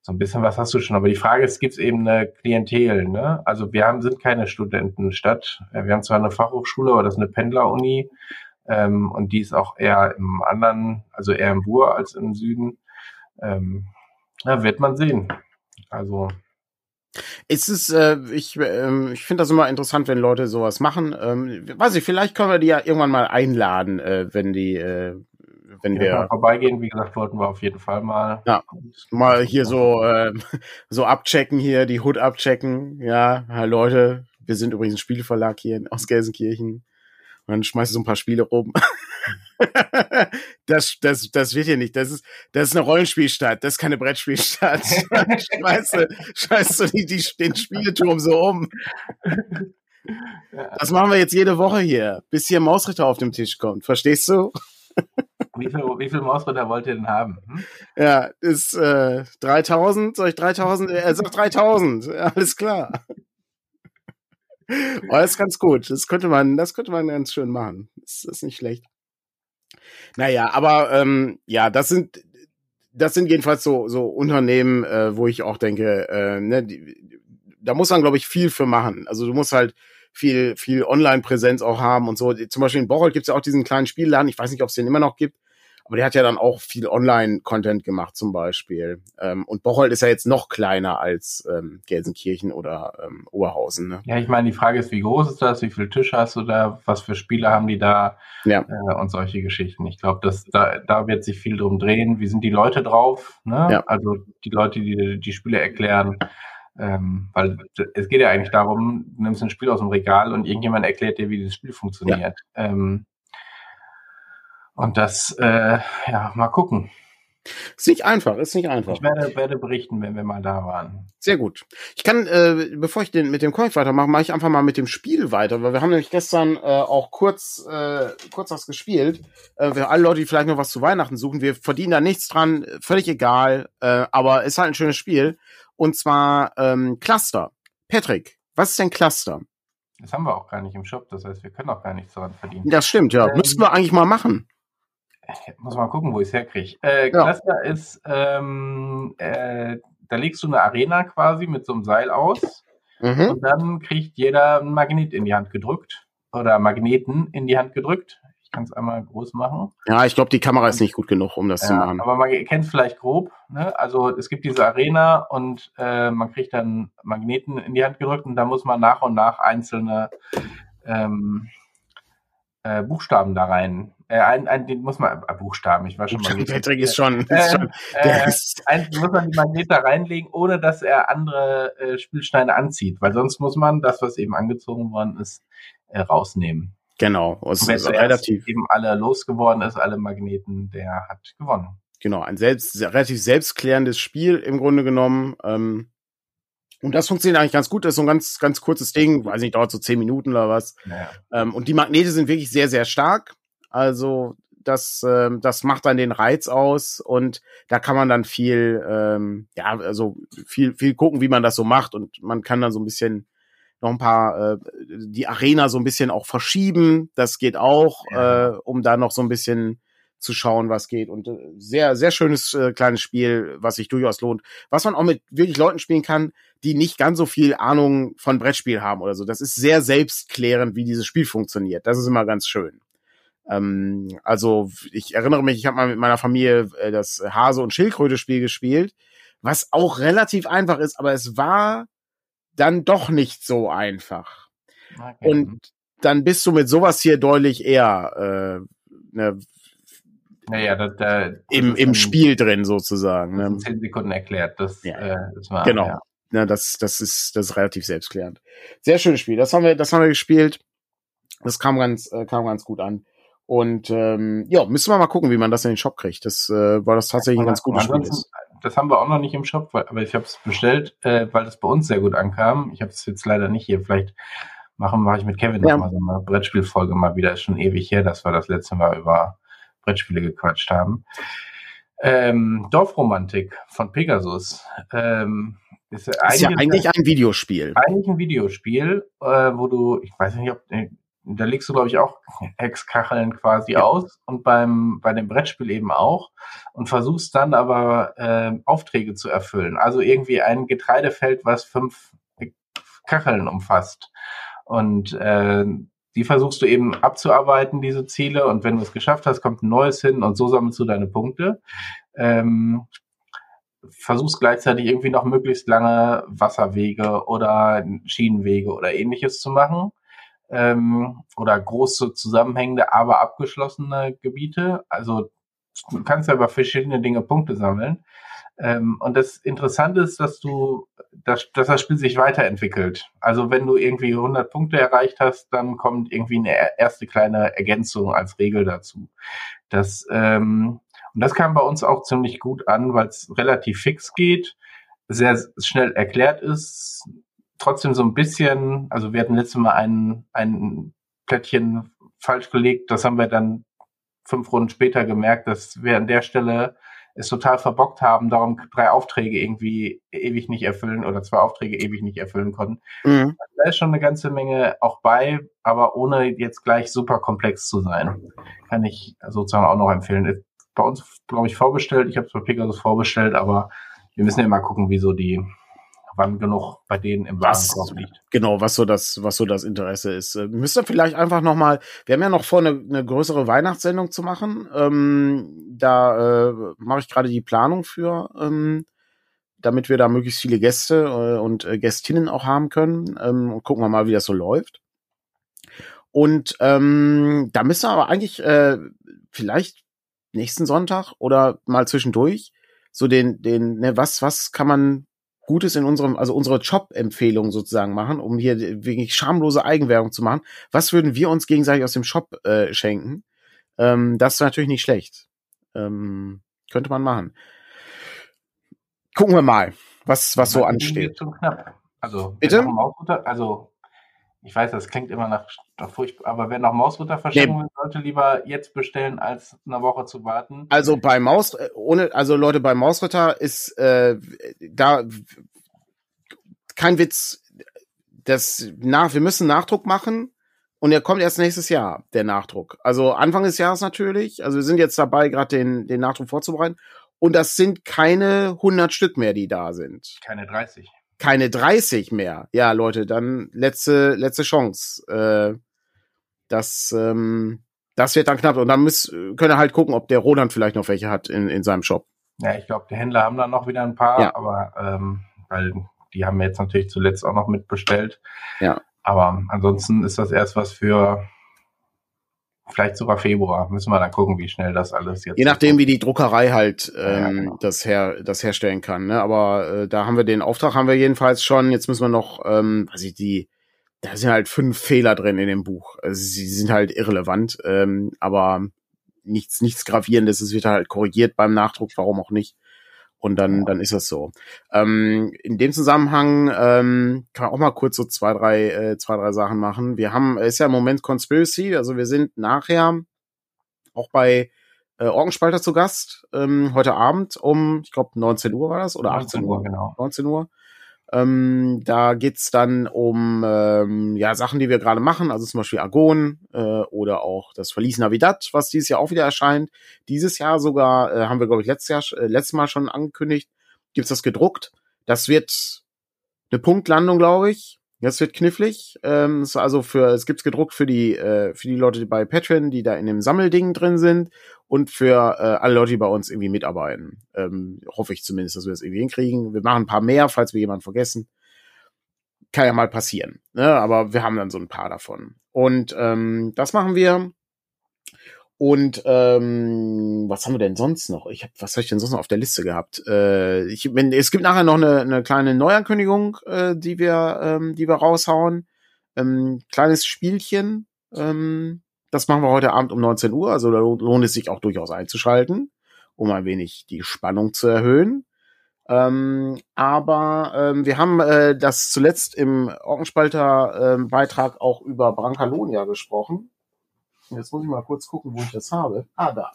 So ein bisschen was hast du schon. Aber die Frage ist, gibt es eben eine Klientel? Ne? Also wir haben, sind keine Studentenstadt. Wir haben zwar eine Fachhochschule, aber das ist eine Pendleruni. Ähm, und die ist auch eher im anderen, also eher im Ruhr als im Süden. Ähm, ja, wird man sehen. Also. Ist es, äh, ich, äh, ich finde das immer interessant, wenn Leute sowas machen. Ähm, weiß ich, vielleicht können wir die ja irgendwann mal einladen, äh, wenn die, äh, wenn ja, wir vorbeigehen, wie gesagt, wollten wir auf jeden Fall mal. Ja, mal hier so äh, so abchecken hier, die Hut abchecken. Ja, Leute, wir sind übrigens ein Spielverlag hier aus Gelsenkirchen. Dann schmeißt du so ein paar Spiele rum. das, das, das wird hier nicht. Das ist, das ist eine Rollenspielstadt. Das ist keine Brettspielstadt. schmeißt du, schmeißt du die, die, den Spieleturm so um. Das machen wir jetzt jede Woche hier, bis hier Mausritter auf dem Tisch kommt. Verstehst du? Wie viel, wie viel Mausritter wollt ihr denn haben? Hm? Ja, ist äh, 3000. Soll ich 3000? Er sagt 3000. alles klar. Oh, das ist ganz gut. Das könnte man, das könnte man ganz schön machen. Das ist nicht schlecht. Naja, aber ähm, ja, das sind das sind jedenfalls so so Unternehmen, äh, wo ich auch denke, äh, ne, die, da muss man glaube ich viel für machen. Also du musst halt viel viel Online-Präsenz auch haben und so. Zum Beispiel in Bocholt gibt es ja auch diesen kleinen Spielladen. Ich weiß nicht, ob es den immer noch gibt. Aber der hat ja dann auch viel Online-Content gemacht zum Beispiel. Ähm, und Bocholt ist ja jetzt noch kleiner als ähm, Gelsenkirchen oder ähm, Oberhausen. Ne? Ja, ich meine, die Frage ist, wie groß ist das? Wie viele Tische hast du da? Was für Spiele haben die da? Ja. Äh, und solche Geschichten. Ich glaube, dass da, da wird sich viel drum drehen. Wie sind die Leute drauf? Ne? Ja. Also die Leute, die die Spiele erklären. Ähm, weil es geht ja eigentlich darum, du nimmst ein Spiel aus dem Regal und irgendjemand erklärt dir, wie dieses Spiel funktioniert. Ja. Ähm, und das, äh, ja, mal gucken. Ist nicht einfach, ist nicht einfach. Ich werde, werde berichten, wenn wir mal da waren. Sehr gut. Ich kann, äh, bevor ich den mit dem Comic weitermache, mache ich einfach mal mit dem Spiel weiter, weil wir haben nämlich gestern äh, auch kurz, äh, kurz was gespielt. Äh, für alle Leute, die vielleicht noch was zu Weihnachten suchen, wir verdienen da nichts dran, völlig egal, äh, aber ist halt ein schönes Spiel. Und zwar ähm, Cluster. Patrick, was ist denn Cluster? Das haben wir auch gar nicht im Shop, das heißt, wir können auch gar nichts daran verdienen. Das stimmt, ja. Ähm, Müssten wir eigentlich mal machen. Ich muss mal gucken, wo ich es herkriege. Äh, ja. Cluster ist, ähm, äh, da legst du eine Arena quasi mit so einem Seil aus mhm. und dann kriegt jeder ein Magnet in die Hand gedrückt oder Magneten in die Hand gedrückt. Ich kann es einmal groß machen. Ja, ich glaube, die Kamera ist nicht gut genug, um das ja, zu machen. Aber man kennt es vielleicht grob. Ne? Also es gibt diese Arena und äh, man kriegt dann Magneten in die Hand gedrückt und da muss man nach und nach einzelne ähm, äh, Buchstaben da rein. Äh, ein, ein, den muss man, äh, Buchstaben, ich war schon mal. Patrick ist schon, äh, ist schon äh, ist ein, muss man die Magnete reinlegen, ohne dass er andere äh, Spielsteine anzieht, weil sonst muss man das, was eben angezogen worden ist, äh, rausnehmen. Genau, es ist relativ eben alle losgeworden ist, alle Magneten, der hat gewonnen. Genau, ein selbst, relativ selbstklärendes Spiel im Grunde genommen. Ähm, und das funktioniert eigentlich ganz gut. Das ist so ein ganz, ganz kurzes Ding. Weiß nicht, dauert so zehn Minuten oder was. Ja. Ähm, und die Magnete sind wirklich sehr, sehr stark. Also das, ähm, das macht dann den Reiz aus und da kann man dann viel, ähm, ja, also viel, viel gucken, wie man das so macht und man kann dann so ein bisschen noch ein paar, äh, die Arena so ein bisschen auch verschieben. Das geht auch, ja. äh, um da noch so ein bisschen zu schauen, was geht. Und äh, sehr, sehr schönes äh, kleines Spiel, was sich durchaus lohnt. Was man auch mit wirklich Leuten spielen kann, die nicht ganz so viel Ahnung von Brettspiel haben oder so. Das ist sehr selbstklärend, wie dieses Spiel funktioniert. Das ist immer ganz schön. Ähm, also ich erinnere mich, ich habe mal mit meiner Familie äh, das Hase- und Schildkröte-Spiel gespielt, was auch relativ einfach ist, aber es war dann doch nicht so einfach. Okay. Und dann bist du mit sowas hier deutlich eher äh, ne, naja, da, da, im, im Spiel drin sozusagen. Ne? Zehn Sekunden erklärt. Das, ja. äh, das war, genau. Ja. ja. das, das ist, das ist relativ selbstklärend. Sehr schönes Spiel. Das haben wir, das haben wir gespielt. Das kam ganz, äh, kam ganz gut an. Und ähm, ja, müssen wir mal gucken, wie man das in den Shop kriegt. Das äh, war das tatsächlich ein ganz gutes Spiel. Ist. Das haben wir auch noch nicht im Shop, weil, aber ich habe es bestellt, äh, weil das bei uns sehr gut ankam. Ich habe es jetzt leider nicht hier. Vielleicht machen mache ich mit Kevin ja. noch mal so eine Brettspielfolge mal wieder. Ist schon ewig her, dass wir das letzte Mal über Brettspiele gequatscht haben. Ähm, Dorfromantik von Pegasus. Ähm, ist, ist ja eigentlich ein Videospiel. Eigentlich ein Videospiel, äh, wo du, ich weiß nicht, ob äh, da legst du, glaube ich, auch Hexkacheln quasi ja. aus und beim bei dem Brettspiel eben auch und versuchst dann aber äh, Aufträge zu erfüllen. Also irgendwie ein Getreidefeld, was fünf Kacheln umfasst. Und äh, die versuchst du eben abzuarbeiten, diese Ziele. Und wenn du es geschafft hast, kommt ein neues hin und so sammelst du deine Punkte. Ähm, versuchst gleichzeitig irgendwie noch möglichst lange Wasserwege oder Schienenwege oder ähnliches zu machen. Ähm, oder große zusammenhängende, aber abgeschlossene Gebiete. Also du kannst ja über verschiedene Dinge Punkte sammeln. Ähm, und das Interessante ist, dass du, dass, dass das Spiel sich weiterentwickelt. Also wenn du irgendwie 100 Punkte erreicht hast, dann kommt irgendwie eine erste kleine Ergänzung als Regel dazu. Das, ähm, und das kam bei uns auch ziemlich gut an, weil es relativ fix geht, sehr schnell erklärt ist, trotzdem so ein bisschen, also wir hatten letztes Mal ein, ein Plättchen falsch gelegt, das haben wir dann fünf Runden später gemerkt, dass wir an der Stelle es total verbockt haben, darum drei Aufträge irgendwie ewig nicht erfüllen oder zwei Aufträge ewig nicht erfüllen konnten. Mhm. Da ist schon eine ganze Menge auch bei, aber ohne jetzt gleich super komplex zu sein. Kann ich sozusagen auch noch empfehlen. Bei uns, glaube ich, vorbestellt. Ich habe es bei Pegasus vorbestellt, aber wir müssen ja mal gucken, wieso die wann genug bei denen im Warenkorb liegt. Genau, was so das, was so das Interesse ist. Äh, müsst ihr vielleicht einfach noch mal, wir haben ja noch vor, eine, eine größere Weihnachtssendung zu machen. Ähm, da äh, mache ich gerade die Planung für, ähm, damit wir da möglichst viele Gäste äh, und äh, Gästinnen auch haben können. Ähm, und gucken wir mal, wie das so läuft. Und ähm, da müssen wir aber eigentlich äh, vielleicht nächsten Sonntag oder mal zwischendurch so den, den, ne, was, was kann man Gutes in unserem, also unsere Job-Empfehlung sozusagen machen, um hier wirklich schamlose Eigenwerbung zu machen. Was würden wir uns gegenseitig aus dem Shop äh, schenken? Ähm, das ist natürlich nicht schlecht. Ähm, könnte man machen. Gucken wir mal, was, was so ansteht. Also, Bitte? Also, ich weiß, das klingt immer nach, nach furchtbar, aber wer noch Mausfutter verschenken nee. sollte lieber jetzt bestellen, als eine Woche zu warten. Also bei Maus, äh, ohne, also Leute, bei Mausritter ist äh, da kein Witz, das nach, wir müssen Nachdruck machen und er kommt erst nächstes Jahr, der Nachdruck. Also Anfang des Jahres natürlich. Also wir sind jetzt dabei, gerade den, den Nachdruck vorzubereiten. Und das sind keine 100 Stück mehr, die da sind. Keine 30 keine 30 mehr. Ja, Leute, dann letzte, letzte Chance. Äh, das, ähm, das wird dann knapp. Und dann müssen, können wir halt gucken, ob der Roland vielleicht noch welche hat in, in seinem Shop. Ja, ich glaube, die Händler haben da noch wieder ein paar, ja. aber ähm, weil die haben wir jetzt natürlich zuletzt auch noch mitbestellt. Ja. Aber ansonsten ist das erst was für vielleicht sogar Februar. Müssen wir dann gucken, wie schnell das alles jetzt. Je nachdem, wie die Druckerei halt ähm, ja, genau. das her das herstellen kann. Ne? Aber äh, da haben wir den Auftrag haben wir jedenfalls schon. Jetzt müssen wir noch, ähm, weiß ich die, da sind halt fünf Fehler drin in dem Buch. Also sie sind halt irrelevant, ähm, aber nichts nichts gravierendes. Es wird halt korrigiert beim Nachdruck. Warum auch nicht? Und dann, dann ist das so. Ähm, in dem Zusammenhang ähm, kann man auch mal kurz so zwei, drei, äh, zwei, drei Sachen machen. Wir haben, ist ja im Moment Conspiracy, also wir sind nachher auch bei äh, Orgenspalter zu Gast, ähm, heute Abend um, ich glaube, 19 Uhr war das oder 18 Uhr, genau. 19 Uhr. Ähm, da geht's dann um ähm, ja, Sachen, die wir gerade machen, also zum Beispiel Argon äh, oder auch das Verlies Navidad, was dieses Jahr auch wieder erscheint. Dieses Jahr sogar, äh, haben wir, glaube ich, letztes, Jahr, äh, letztes Mal schon angekündigt, gibt's das gedruckt. Das wird eine Punktlandung, glaube ich. Das wird knifflig. Ähm, also für, es gibt's gedruckt für die, äh, für die Leute die bei Patreon, die da in dem Sammelding drin sind und für äh, alle Leute, die bei uns irgendwie mitarbeiten. Ähm, hoffe ich zumindest, dass wir das irgendwie hinkriegen. Wir machen ein paar mehr, falls wir jemanden vergessen. Kann ja mal passieren. Ne? Aber wir haben dann so ein paar davon. Und ähm, das machen wir. Und ähm, was haben wir denn sonst noch? Ich hab, was habe ich denn sonst noch auf der Liste gehabt? Äh, ich, wenn, es gibt nachher noch eine, eine kleine Neuankündigung, äh, die wir, ähm, die wir raushauen. Ähm, kleines Spielchen. Ähm, das machen wir heute Abend um 19 Uhr. Also da lohnt es sich auch durchaus einzuschalten, um ein wenig die Spannung zu erhöhen. Ähm, aber ähm, wir haben äh, das zuletzt im Orgenspalter ähm, Beitrag auch über Brancalonia gesprochen. Jetzt muss ich mal kurz gucken, wo ich das habe. Ah, da.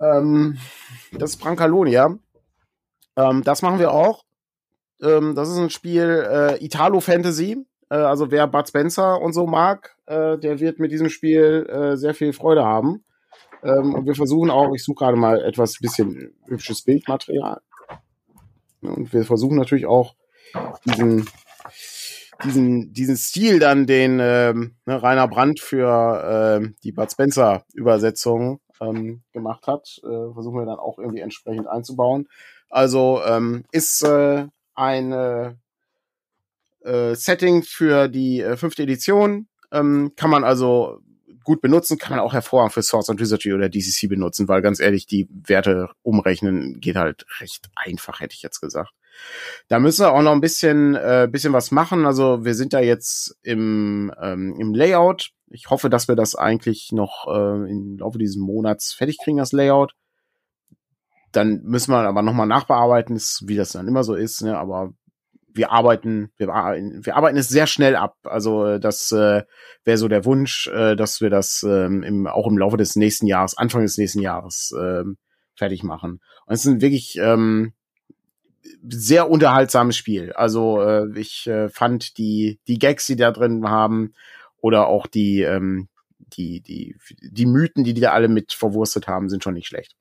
Ähm, das ist Brancalonia. Ähm, das machen wir auch. Ähm, das ist ein Spiel äh, Italo Fantasy. Äh, also wer Bud Spencer und so mag, äh, der wird mit diesem Spiel äh, sehr viel Freude haben. Ähm, und wir versuchen auch, ich suche gerade mal etwas bisschen hübsches Bildmaterial. Und wir versuchen natürlich auch diesen diesen, diesen Stil dann, den ähm, ne, Rainer Brandt für äh, die Bud Spencer Übersetzung ähm, gemacht hat, äh, versuchen wir dann auch irgendwie entsprechend einzubauen. Also ähm, ist äh, ein äh, Setting für die äh, fünfte Edition. Ähm, kann man also gut benutzen, kann man auch hervorragend für Source and Wizardry oder DCC benutzen, weil ganz ehrlich, die Werte umrechnen geht halt recht einfach, hätte ich jetzt gesagt. Da müssen wir auch noch ein bisschen, äh, bisschen was machen. Also wir sind da jetzt im, ähm, im Layout. Ich hoffe, dass wir das eigentlich noch äh, im Laufe dieses Monats fertig kriegen, das Layout. Dann müssen wir aber nochmal nachbearbeiten, wie das dann immer so ist. Ne? Aber wir arbeiten, wir, wir arbeiten es sehr schnell ab. Also äh, das äh, wäre so der Wunsch, äh, dass wir das ähm, im, auch im Laufe des nächsten Jahres, Anfang des nächsten Jahres ähm, fertig machen. Und es sind wirklich ähm, sehr unterhaltsames Spiel. Also äh, ich äh, fand die die Gags, die da drin haben, oder auch die ähm, die die die Mythen, die die da alle mit verwurstet haben, sind schon nicht schlecht.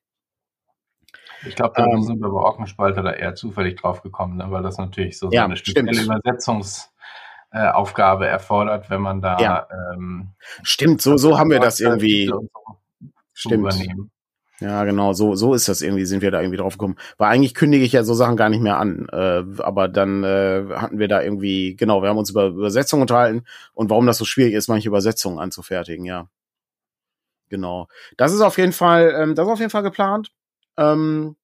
Ich glaube, da ähm, sind wir bei Ockenspalter da eher zufällig drauf gekommen, ne? weil das natürlich so, ja, so eine spezielle stimmt. Übersetzungsaufgabe äh, erfordert, wenn man da. Ja. Ähm, stimmt, so, so haben wir das irgendwie. So stimmt. Übernehmen. Ja, genau, so, so ist das irgendwie, sind wir da irgendwie drauf gekommen. Weil eigentlich kündige ich ja so Sachen gar nicht mehr an. Äh, aber dann äh, hatten wir da irgendwie, genau, wir haben uns über Übersetzung unterhalten und warum das so schwierig ist, manche Übersetzungen anzufertigen, ja. Genau. Das ist auf jeden Fall, ähm, das ist auf jeden Fall geplant. Ähm,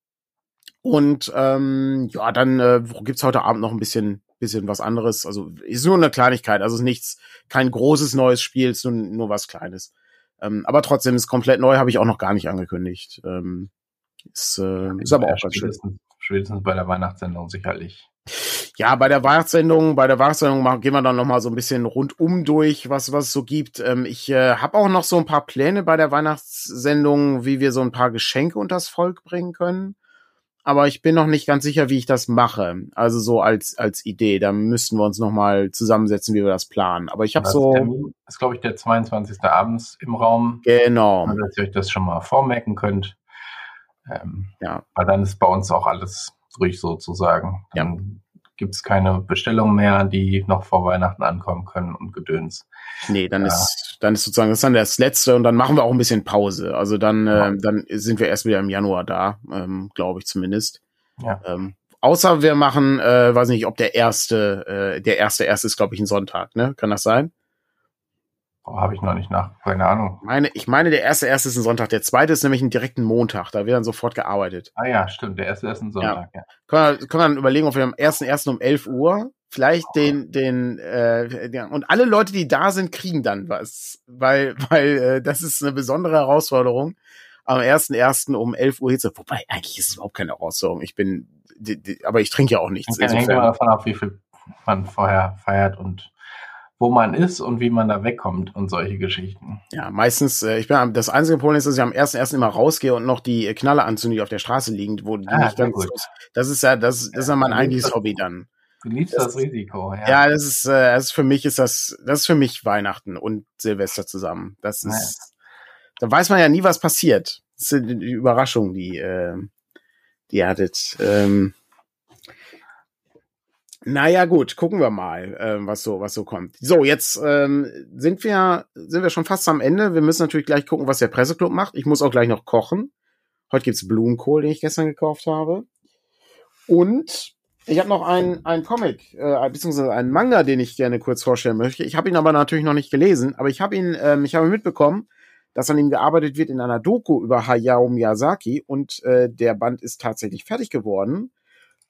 und ähm, ja, dann äh, gibt's heute Abend noch ein bisschen, bisschen was anderes. Also ist nur eine Kleinigkeit, also ist nichts, kein großes neues Spiel, ist nur, nur was Kleines. Ähm, aber trotzdem ist komplett neu, habe ich auch noch gar nicht angekündigt. Ähm, ist, äh, ist aber auch ganz schön. Spätestens bei der Weihnachtssendung sicherlich. Ja, bei der Weihnachtssendung, bei der Weihnachtssendung gehen wir dann noch mal so ein bisschen rundum durch, was was es so gibt. Ähm, ich äh, habe auch noch so ein paar Pläne bei der Weihnachtssendung, wie wir so ein paar Geschenke unters Volk bringen können. Aber ich bin noch nicht ganz sicher, wie ich das mache. Also so als als Idee. Da müssten wir uns noch mal zusammensetzen, wie wir das planen. Aber ich habe so. Termin ist glaube ich der 22. abends im Raum. Genau. Dass ihr euch das schon mal vormerken könnt. Ähm, ja. Weil dann ist bei uns auch alles durch sozusagen. Dann ja. gibt es keine Bestellungen mehr, die noch vor Weihnachten ankommen können und Gedöns. Nee, dann ja. ist dann ist sozusagen das ist dann das letzte und dann machen wir auch ein bisschen Pause. Also dann ja. äh, dann sind wir erst wieder im Januar da, ähm, glaube ich zumindest. Ja. Ähm, außer wir machen, äh, weiß nicht, ob der erste, äh, der erste erste ist, glaube ich, ein Sonntag, ne? Kann das sein? Oh, Habe ich noch nicht nach, keine Ahnung. Meine, ich meine, der erste erste ist ein Sonntag, der zweite ist nämlich ein direkten Montag, da wird dann sofort gearbeitet. Ah ja, stimmt, der erste ist ein Sonntag, ja. ja. Können, wir, können wir dann überlegen, ob wir am ersten ersten um 11 Uhr vielleicht oh. den, den, äh, ja, und alle Leute, die da sind, kriegen dann was, weil, weil äh, das ist eine besondere Herausforderung, am ersten ersten um 11 Uhr Hitze, wobei eigentlich ist es überhaupt keine Herausforderung, ich bin, die, die, aber ich trinke ja auch nichts. Ich hängt immer davon ab, wie viel man vorher feiert und wo man ist und wie man da wegkommt und solche Geschichten. Ja, meistens, äh, ich bin das einzige Problem ist, dass ich am ersten ersten immer rausgehe und noch die Knalle anzünde, die auf der Straße liegen, wo die ah, nicht ganz gut. Das ist ja, das, das ist ja mein eigentliches Hobby dann. Du liebst das, das Risiko, ja. Ja, das ist, äh, das ist für mich ist das, das ist für mich Weihnachten und Silvester zusammen. Das ist, ja. da weiß man ja nie, was passiert. Das sind die Überraschungen, die, äh, die ihr hattet. Ähm, naja, gut, gucken wir mal, äh, was so, was so kommt. So, jetzt ähm, sind wir, sind wir schon fast am Ende. Wir müssen natürlich gleich gucken, was der Presseclub macht. Ich muss auch gleich noch kochen. Heute gibt's Blumenkohl, den ich gestern gekauft habe. Und ich habe noch einen, einen Comic, äh, beziehungsweise einen Manga, den ich gerne kurz vorstellen möchte. Ich habe ihn aber natürlich noch nicht gelesen, aber ich habe ihn, ähm, ich habe mitbekommen, dass an ihm gearbeitet wird in einer Doku über Hayao Miyazaki und äh, der Band ist tatsächlich fertig geworden.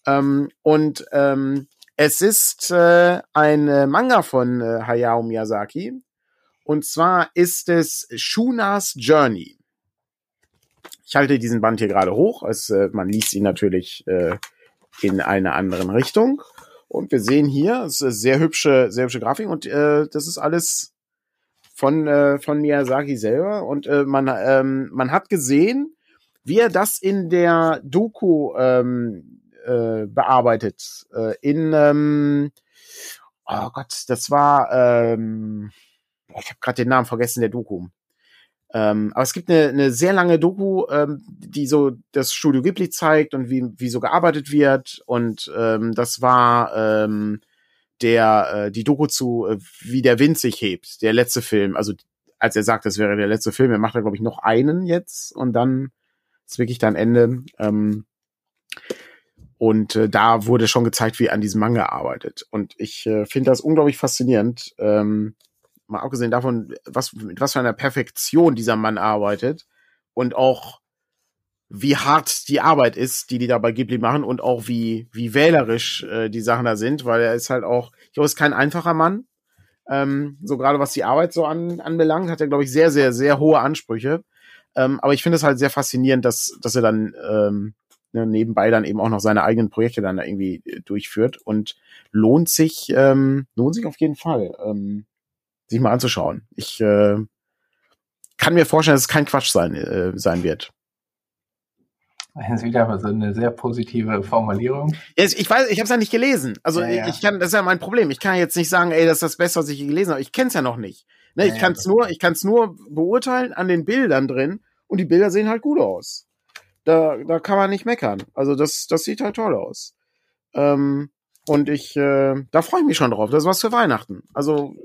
Ähm, und ähm, es ist äh, ein Manga von äh, Hayao Miyazaki. Und zwar ist es Shunas Journey. Ich halte diesen Band hier gerade hoch. Es, äh, man liest ihn natürlich äh, in einer anderen Richtung. Und wir sehen hier, es ist sehr hübsche, sehr hübsche Grafik und äh, das ist alles von, äh, von Miyazaki selber. Und äh, man, ähm, man hat gesehen, wie er das in der Doku ähm, äh, bearbeitet. Äh, in, ähm, oh Gott, das war, ähm, ich habe gerade den Namen vergessen, der Doku. Ähm, aber es gibt eine, eine sehr lange Doku, ähm, die so das Studio Ghibli zeigt und wie, wie so gearbeitet wird. Und ähm, das war ähm, der äh, die Doku zu äh, Wie der Wind sich hebt, der letzte Film. Also als er sagt, das wäre der letzte Film, er macht da glaube ich noch einen jetzt und dann ist wirklich dann Ende. Ähm, und äh, da wurde schon gezeigt, wie er an diesem Manga arbeitet. Und ich äh, finde das unglaublich faszinierend. Ähm, mal abgesehen davon, was, mit was für einer Perfektion dieser Mann arbeitet und auch wie hart die Arbeit ist, die die da bei Ghibli machen und auch wie, wie wählerisch äh, die Sachen da sind, weil er ist halt auch, ich glaube, ist kein einfacher Mann. Ähm, so gerade was die Arbeit so an, anbelangt, hat er, glaube ich, sehr, sehr, sehr hohe Ansprüche. Ähm, aber ich finde es halt sehr faszinierend, dass, dass er dann ähm, ne, nebenbei dann eben auch noch seine eigenen Projekte dann irgendwie äh, durchführt und lohnt sich, ähm, lohnt sich auf jeden Fall, ähm, sich mal anzuschauen. Ich äh, kann mir vorstellen, dass es kein Quatsch sein, äh, sein wird. Das ist wieder so eine sehr positive Formulierung. Ich weiß, ich habe es ja nicht gelesen. Also ja, ja. ich kann, das ist ja mein Problem. Ich kann jetzt nicht sagen, ey, das ist das Beste, was ich gelesen habe. Ich kenne es ja noch nicht. Ne, ja, ich kann es nur, ich kann es nur beurteilen an den Bildern drin und die Bilder sehen halt gut aus. Da, da kann man nicht meckern. Also das, das sieht halt toll aus. Ähm, und ich, äh, da freue ich mich schon drauf. Das ist was für Weihnachten. Also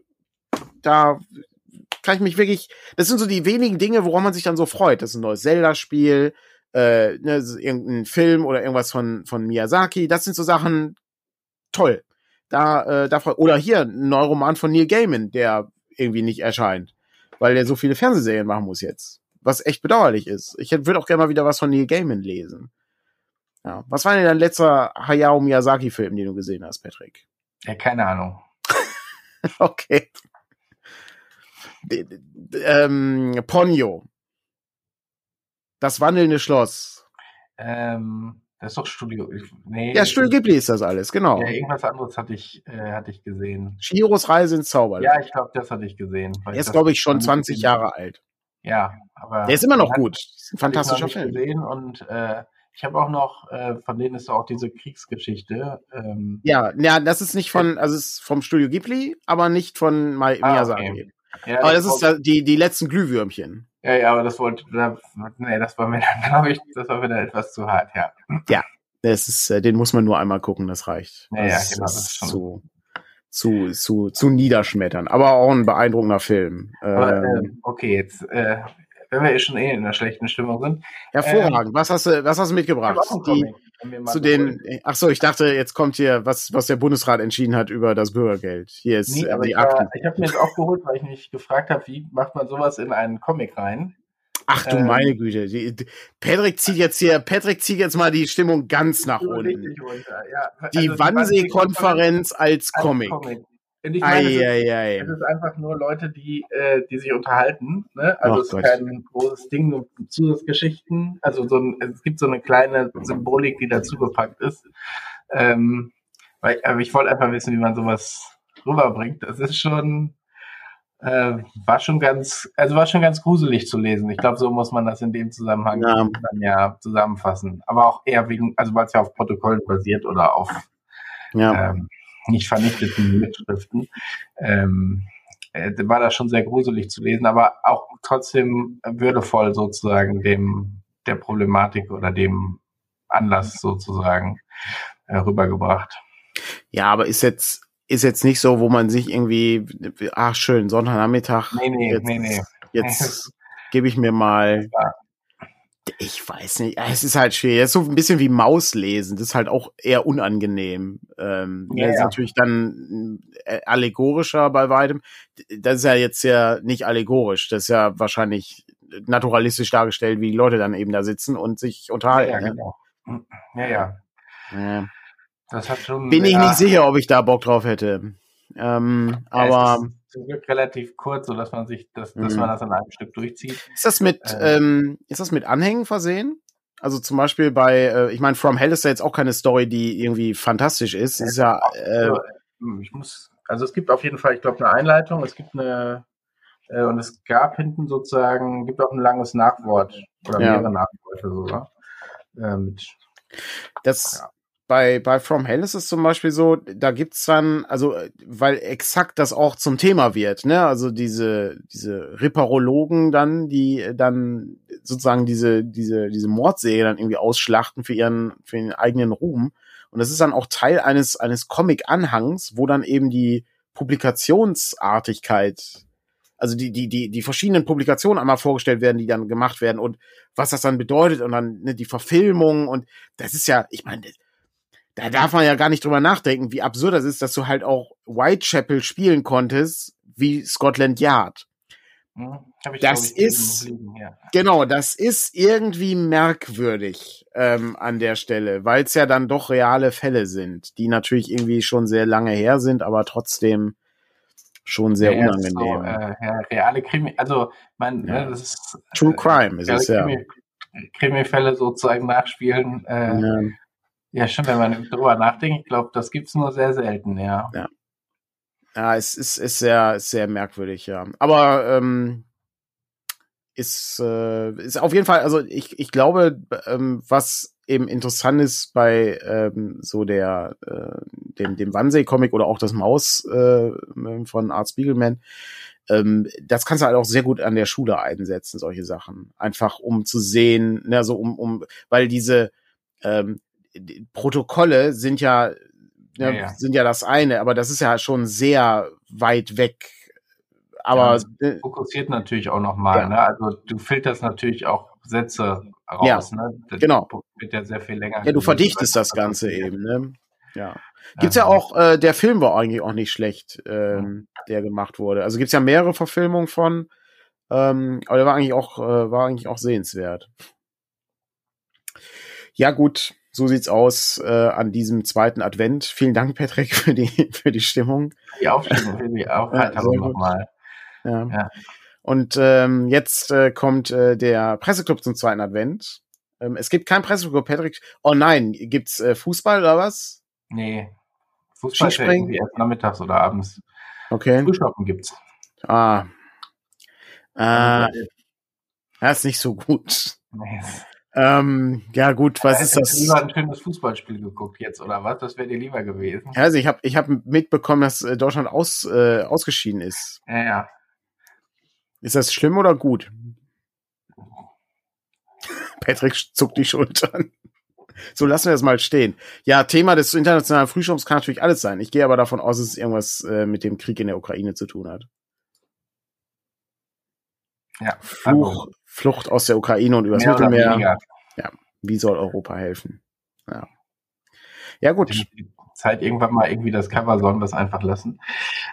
da kann ich mich wirklich. Das sind so die wenigen Dinge, woran man sich dann so freut. Das ist ein neues Zelda-Spiel äh, ne, irgendein Film oder irgendwas von, von Miyazaki. Das sind so Sachen toll. Da, äh, da oder hier ein Neuroman von Neil Gaiman, der irgendwie nicht erscheint, weil er so viele Fernsehserien machen muss jetzt. Was echt bedauerlich ist. Ich würde auch gerne mal wieder was von Neil Gaiman lesen. Ja. Was war denn dein letzter Hayao Miyazaki-Film, den du gesehen hast, Patrick? Ja, keine Ahnung. okay. Ähm, Ponyo. Das wandelnde Schloss. Ähm, das ist doch Studio. Nee, ja, Studio Ghibli ist das alles, genau. Ja, irgendwas anderes hatte ich, äh, hatte ich gesehen. Chihiros Reise ins Zauberland. Ja, ich glaube, das hatte ich gesehen. Er ist, glaube ich, schon 20 Jahre alt. Ja, aber. Der ist immer noch gut. Ist ein fantastischer ich Film. gesehen und äh, ich habe auch noch, äh, von denen ist auch diese Kriegsgeschichte. Ähm, ja, ja, das ist nicht von, also es ist vom Studio Ghibli, aber nicht von Ma ah, Miyazaki. Okay. Ja, aber das, das ist die, die letzten Glühwürmchen. Ja, ja, aber das wollte, nee, das war mir dann, glaube ich, das war wieder etwas zu hart, ja. Ja, das ist, äh, den muss man nur einmal gucken, das reicht. Ja, das ja genau. Das ist schon zu, zu, zu, zu niederschmettern. Aber auch ein beeindruckender Film. Aber, ähm, äh, okay, jetzt, äh, wenn wir eh schon eh in einer schlechten Stimmung sind. Hervorragend. Ähm, was hast du, was hast du mitgebracht? Die, zu den, ach so, ich dachte, jetzt kommt hier, was, was der Bundesrat entschieden hat über das Bürgergeld. Hier ist nee, äh, die Akten. Ich, habe mir jetzt auch geholt, weil ich mich gefragt habe, wie macht man sowas in einen Comic rein? Ach du ähm, meine Güte. Die, Patrick zieht jetzt hier, Patrick zieht jetzt mal die Stimmung ganz nach unten. Ja, also die Wannsee-Konferenz als, als Comic. Comic. Und ich meine, ei, es, ei, ist, es ist einfach nur Leute, die, äh, die sich unterhalten. Ne? Also oh, es ist kein großes Ding, nur Zusatzgeschichten. Also so ein, es gibt so eine kleine Symbolik, die dazugepackt ist. Ähm, weil, aber ich wollte einfach wissen, wie man sowas rüberbringt. Das ist schon, äh, war schon ganz, also war schon ganz gruselig zu lesen. Ich glaube, so muss man das in dem Zusammenhang ja. dann ja zusammenfassen. Aber auch eher wegen, also weil es ja auf Protokollen basiert oder auf ja. ähm, nicht vernichteten Mitschriften. Ähm, äh, war das schon sehr gruselig zu lesen, aber auch trotzdem würdevoll sozusagen dem der Problematik oder dem Anlass sozusagen äh, rübergebracht. Ja, aber ist jetzt ist jetzt nicht so, wo man sich irgendwie, ach schön, Sonntagnachmittag. Nee, nee, jetzt, nee, nee. Jetzt gebe ich mir mal ich weiß nicht, es ist halt schwer. Es ist so ein bisschen wie Maus lesen. Das ist halt auch eher unangenehm. Ähm, ja, das ist ja. natürlich dann äh, allegorischer bei weitem. Das ist ja jetzt ja nicht allegorisch. Das ist ja wahrscheinlich naturalistisch dargestellt, wie die Leute dann eben da sitzen und sich unterhalten. Ja, ja, genau. ja. ja. ja. Das hat schon, Bin ich nicht sicher, ob ich da Bock drauf hätte. Ähm, aber zum Glück relativ kurz, so dass man sich, das, dass mhm. man das an einem Stück durchzieht. Ist das mit, ähm, ähm, ist das mit Anhängen versehen? Also zum Beispiel bei, äh, ich meine, From Hell ist ja jetzt auch keine Story, die irgendwie fantastisch ist. ist ja, äh, hm, ich muss, also es gibt auf jeden Fall, ich glaube, eine Einleitung, es gibt eine, äh, und es gab hinten sozusagen, gibt auch ein langes Nachwort oder ja. mehrere Nachworte sogar. Äh, mit, das, ja bei, bei From Hell ist es zum Beispiel so, da gibt's dann, also, weil exakt das auch zum Thema wird, ne? Also diese, diese Ripperologen dann, die dann sozusagen diese, diese, diese Mordserie dann irgendwie ausschlachten für ihren, für ihren eigenen Ruhm. Und das ist dann auch Teil eines, eines Comic-Anhangs, wo dann eben die Publikationsartigkeit also die, die, die, die verschiedenen Publikationen einmal vorgestellt werden, die dann gemacht werden und was das dann bedeutet und dann ne, die Verfilmung und das ist ja, ich meine, da darf man ja gar nicht drüber nachdenken, wie absurd das ist, dass du halt auch Whitechapel spielen konntest, wie Scotland Yard. Hm, das ist liegen, ja. genau, das ist irgendwie merkwürdig ähm, an der Stelle, weil es ja dann doch reale Fälle sind, die natürlich irgendwie schon sehr lange her sind, aber trotzdem schon sehr ja, unangenehm. So, äh, ja, reale Krimi, also man, ja. ne, das ist True Crime ist es ja. Krimi-Fälle sozusagen nachspielen. Äh, ja. schon, wenn man drüber nachdenkt, ich glaube, das gibt es nur sehr selten, ja. Ja, ja es ist, ist sehr, sehr merkwürdig, ja. Aber ähm, ist, äh, ist auf jeden Fall, also ich, ich glaube, ähm, was eben interessant ist bei ähm, so der äh, dem dem Wannsee-Comic oder auch das Maus äh, von Art Spiegelman, ähm, das kannst du halt auch sehr gut an der Schule einsetzen, solche Sachen. Einfach um zu sehen, ne, so um, um, weil diese ähm, Protokolle sind ja, ne, ja, ja, sind ja das eine, aber das ist ja schon sehr weit weg. Aber ja, fokussiert natürlich auch nochmal, ne? Also du filterst natürlich auch Sätze raus, ja, ne? Das genau. Wird ja sehr viel länger. Ja, du verdichtest das Ganze eben, ne? Ja. Gibt's ja auch, äh, der Film war eigentlich auch nicht schlecht, ähm, der gemacht wurde. Also gibt's ja mehrere Verfilmungen von, ähm, aber der war eigentlich auch, äh, war eigentlich auch sehenswert. Ja, gut, so sieht's aus äh, an diesem zweiten Advent. Vielen Dank, Patrick, für die, für die Stimmung. Die Aufstimmung, für die Aufheiterung ja, nochmal. Ja. ja. Und ähm, jetzt äh, kommt äh, der Presseclub zum zweiten Advent. Ähm, es gibt kein Presseclub, Patrick. Oh nein, gibt's äh, Fußball oder was? Nee. Fußball ist irgendwie erst nachmittags oder abends. Okay. Frühschoppen gibt's. Ah. Ah. Ja, ist nicht so gut. Nee. Ähm, ja gut, was ja, ist das? Du lieber ein schönes Fußballspiel geguckt jetzt oder was? Das wäre dir lieber gewesen. Also ich habe ich hab mitbekommen, dass äh, Deutschland aus, äh, ausgeschieden ist. Ja, ja. Ist das schlimm oder gut? Patrick zuckt die Schultern. So lassen wir es mal stehen. Ja, Thema des internationalen Frühschops kann natürlich alles sein. Ich gehe aber davon aus, dass es irgendwas äh, mit dem Krieg in der Ukraine zu tun hat. Ja. Fluch, also, Flucht aus der Ukraine und übers Mittelmeer. Ja, wie soll Europa helfen? Ja. Ja, gut. Zeit irgendwann mal irgendwie das Cover sollen wir es einfach lassen.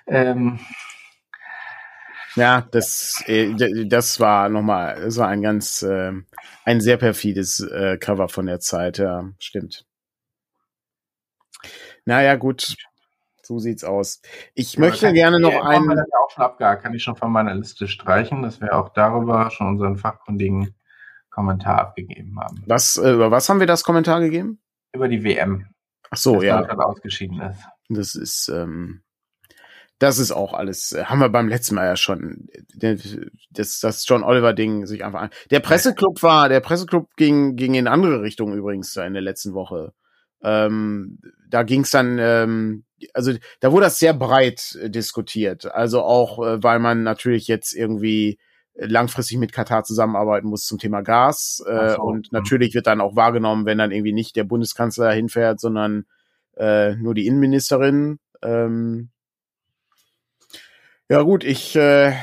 Ähm, ja, das, äh, das war nochmal, das war ein ganz, äh, ein sehr perfides äh, Cover von der Zeit, ja, stimmt. Naja, gut. So sieht's aus. Ich ja, möchte gerne noch einen. Ja auch schon abgehakt, kann ich schon von meiner Liste streichen, dass wir auch darüber schon unseren fachkundigen Kommentar abgegeben haben. Was, äh, über was haben wir das Kommentar gegeben? Über die WM. Ach so, ja. ausgeschieden ist. Das ist, ähm, das ist auch alles, äh, haben wir beim letzten Mal ja schon, das, das John Oliver-Ding sich einfach an. Der Presseclub war, der Presseclub ging, ging in andere Richtungen übrigens in der letzten Woche. Ähm, da ging es dann, ähm, also da wurde das sehr breit äh, diskutiert. Also auch, äh, weil man natürlich jetzt irgendwie langfristig mit Katar zusammenarbeiten muss zum Thema Gas. Äh, so. Und natürlich wird dann auch wahrgenommen, wenn dann irgendwie nicht der Bundeskanzler hinfährt, sondern äh, nur die Innenministerin. Ähm, ja gut, ich äh,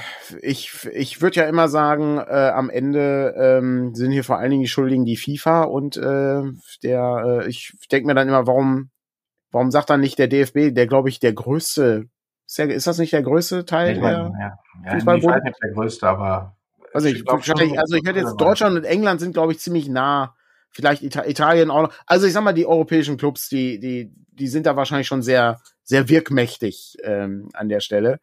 ich ich würde ja immer sagen, äh, am Ende ähm, sind hier vor allen Dingen die Schuldigen die FIFA und äh, der äh, ich denke mir dann immer, warum warum sagt dann nicht der DFB, der glaube ich der größte ist, das nicht der größte Teil ich der ja. ja, Fußballbund? Ich nicht der größte, aber also ich, ich wahrscheinlich, also ich hätte jetzt Deutschland und England sind glaube ich ziemlich nah, vielleicht Ita Italien auch noch. Also ich sag mal die europäischen Clubs, die die die sind da wahrscheinlich schon sehr sehr wirkmächtig ähm, an der Stelle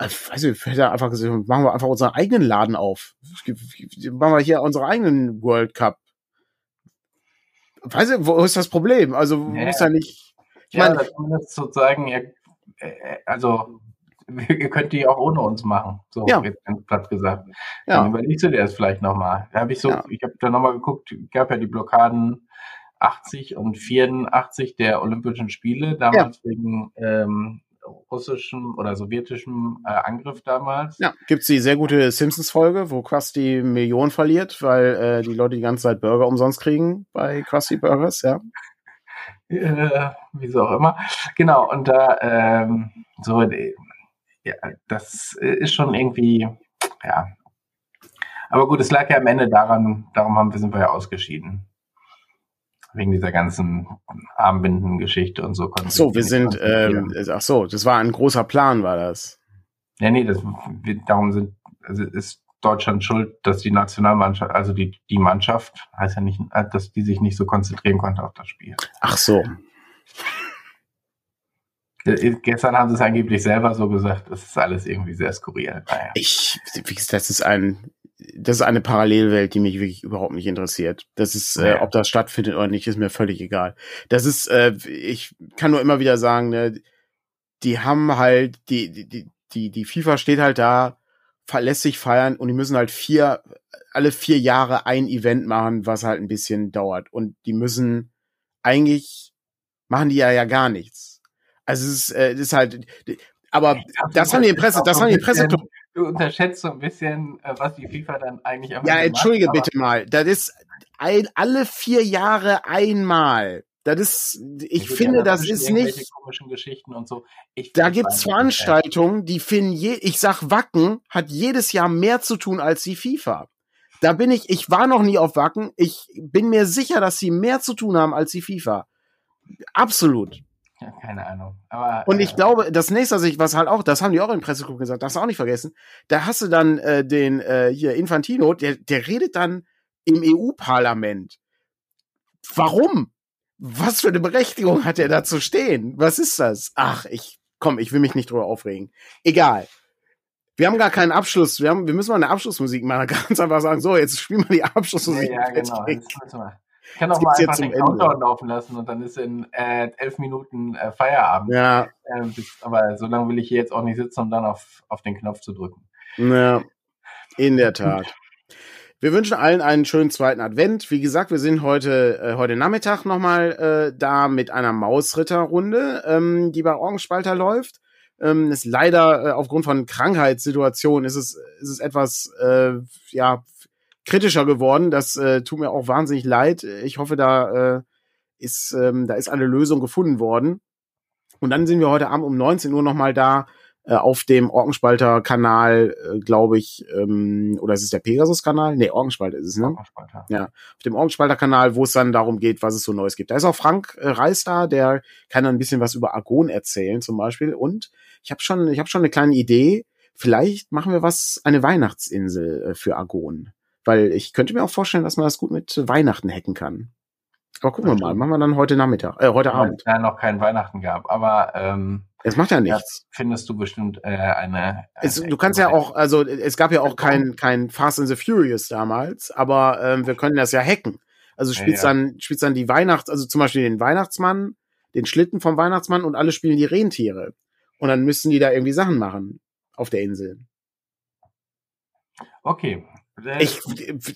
also ich hätte einfach gesagt, machen wir einfach unseren eigenen Laden auf. Machen wir hier unsere eigenen World Cup. Weiß ich, wo ist das Problem? Also ja. muss ja nicht. Ich ja, meine, zumindest sozusagen, ihr, also ihr könnt die auch ohne uns machen. So ja. ganz platt gesagt. Ja. Dann überlegst du dir das vielleicht nochmal. Da habe ich so, ja. ich habe da nochmal geguckt, gab ja die Blockaden 80 und 84 der Olympischen Spiele, damals ja. wegen ähm, russischem oder sowjetischem äh, Angriff damals. Ja, gibt's die sehr gute Simpsons-Folge, wo Krusty Millionen verliert, weil äh, die Leute die ganze Zeit Burger umsonst kriegen bei Krusty Burgers, ja. Äh, wieso auch immer. Genau, und da ähm, so, äh, ja, das ist schon irgendwie, ja. Aber gut, es lag ja am Ende daran, darum haben wir, sind wir ja ausgeschieden wegen dieser ganzen Armbindengeschichte und so. Ach so, wir sind, ähm, ach so, das war ein großer Plan, war das. Ja, nee, das, darum sind, also ist Deutschland schuld, dass die Nationalmannschaft, also die, die Mannschaft, heißt ja nicht, dass die sich nicht so konzentrieren konnte auf das Spiel. Ach so. Äh, gestern haben sie es angeblich selber so gesagt, das ist alles irgendwie sehr skurril. Naja. Ich, das ist ein, das ist eine Parallelwelt, die mich wirklich überhaupt nicht interessiert. Das ist, äh, ob das stattfindet oder nicht, ist mir völlig egal. Das ist, äh, ich kann nur immer wieder sagen, ne, die haben halt, die, die, die, die FIFA steht halt da, lässt sich feiern und die müssen halt vier, alle vier Jahre ein Event machen, was halt ein bisschen dauert. Und die müssen eigentlich machen die ja ja gar nichts. Also es ist, äh, es ist halt, aber glaub, das haben die Presse, das haben die Presse. Du unterschätzt so ein bisschen, äh, was die FIFA dann eigentlich Ja, entschuldige macht, bitte mal. Das ist ein, alle vier Jahre einmal. Das ist, ich also finde, das ist nicht. So. da gibt's Veranstaltungen, die finden je, ich sag Wacken hat jedes Jahr mehr zu tun als die FIFA. Da bin ich, ich war noch nie auf Wacken. Ich bin mir sicher, dass sie mehr zu tun haben als die FIFA. Absolut. Ja, keine Ahnung. Aber, und ich äh, glaube, das nächste, was, ich, was halt auch, das haben die auch in Pressegruppen gesagt, das hast du auch nicht vergessen. Da hast du dann äh, den äh, hier Infantino, der, der redet dann im EU-Parlament. Warum? Was für eine Berechtigung hat er da zu stehen? Was ist das? Ach, ich, komm, ich will mich nicht drüber aufregen. Egal. Wir haben gar keinen Abschluss. Wir, haben, wir müssen mal eine Abschlussmusik machen. Ganz einfach sagen, so, jetzt spielen wir die Abschlussmusik. Ja, ja genau. Ich kann auch mal einfach den Countdown laufen lassen und dann ist in äh, elf Minuten äh, Feierabend. Ja. Äh, bis, aber so lange will ich hier jetzt auch nicht sitzen, um dann auf, auf den Knopf zu drücken. Ja, in der Tat. Wir wünschen allen einen schönen zweiten Advent. Wie gesagt, wir sind heute, äh, heute Nachmittag nochmal äh, da mit einer Mausritterrunde, ähm, die bei Orgenspalter läuft. Ähm, ist leider äh, aufgrund von Krankheitssituationen ist es, ist es etwas äh, ja, kritischer geworden. Das äh, tut mir auch wahnsinnig leid. Ich hoffe, da äh, ist, ähm, da ist eine Lösung gefunden worden. Und dann sind wir heute Abend um 19 Uhr nochmal da auf dem Orkenspalter-Kanal, äh, glaube ich, ähm, oder ist es der Pegasus-Kanal? Nee, Orkenspalter ist es, ne? Orkenspalter. Ja, auf dem Orkenspalter-Kanal, wo es dann darum geht, was es so Neues gibt. Da ist auch Frank äh, Reis da, der kann dann ein bisschen was über Argon erzählen zum Beispiel. Und ich habe schon, ich habe schon eine kleine Idee. Vielleicht machen wir was, eine Weihnachtsinsel äh, für Argon. Weil ich könnte mir auch vorstellen, dass man das gut mit Weihnachten hacken kann. Aber gucken wir mal, machen wir dann heute Nachmittag, äh, heute Abend. Ja, noch kein Weihnachten gab, aber ähm, es macht ja nichts. findest du bestimmt äh, eine. eine es, du kannst ja auch, also es gab ja auch kein kein Fast and the Furious damals, aber ähm, wir können das ja hacken. Also spielst ja, ja. dann spielst dann die Weihnachts, also zum Beispiel den Weihnachtsmann, den Schlitten vom Weihnachtsmann und alle spielen die Rentiere und dann müssen die da irgendwie Sachen machen auf der Insel. Okay. Ich,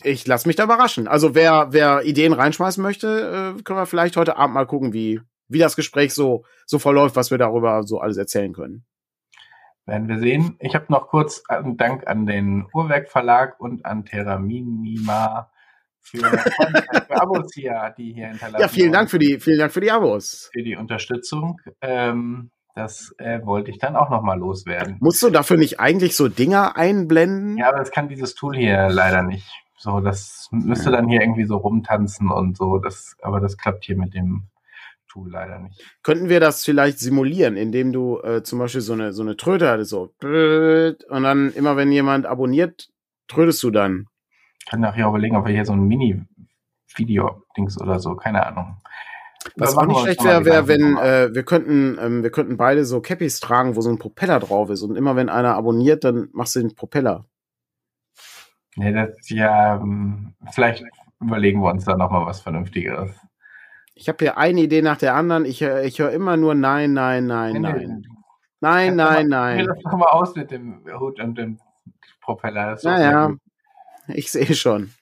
ich lass mich da überraschen. Also wer, wer Ideen reinschmeißen möchte, äh, können wir vielleicht heute Abend mal gucken, wie, wie das Gespräch so, so verläuft, was wir darüber so alles erzählen können. Werden wir sehen. Ich habe noch kurz einen Dank an den Uhrwerk Verlag und an Terra Minima für, für Abos hier, die hier hinterlassen. Ja, vielen Dank für die, vielen Dank für die Abos. Für die Unterstützung. Ähm, das äh, wollte ich dann auch nochmal loswerden. Musst du dafür nicht eigentlich so Dinger einblenden? Ja, aber das kann dieses Tool hier leider nicht. So, das müsste dann hier irgendwie so rumtanzen und so. Das, aber das klappt hier mit dem Tool leider nicht. Könnten wir das vielleicht simulieren, indem du äh, zum Beispiel so eine, so eine Tröte hattest, so und dann immer wenn jemand abonniert, trödest du dann. Ich kann nachher überlegen, ob wir hier so ein Mini-Video-Dings oder so, keine Ahnung. Was auch nicht schlecht wäre, wäre, wenn äh, wir könnten, ähm, wir könnten beide so Cappies tragen, wo so ein Propeller drauf ist. Und immer wenn einer abonniert, dann machst du den Propeller. Nee, das ja, ähm, vielleicht überlegen wir uns da nochmal was Vernünftigeres. Ich habe hier eine Idee nach der anderen. Ich, ich höre immer nur nein, nein, nein, nein. Nein, nein, nein. Ich das doch mal aus mit dem Hut und dem Propeller. naja, ich sehe schon.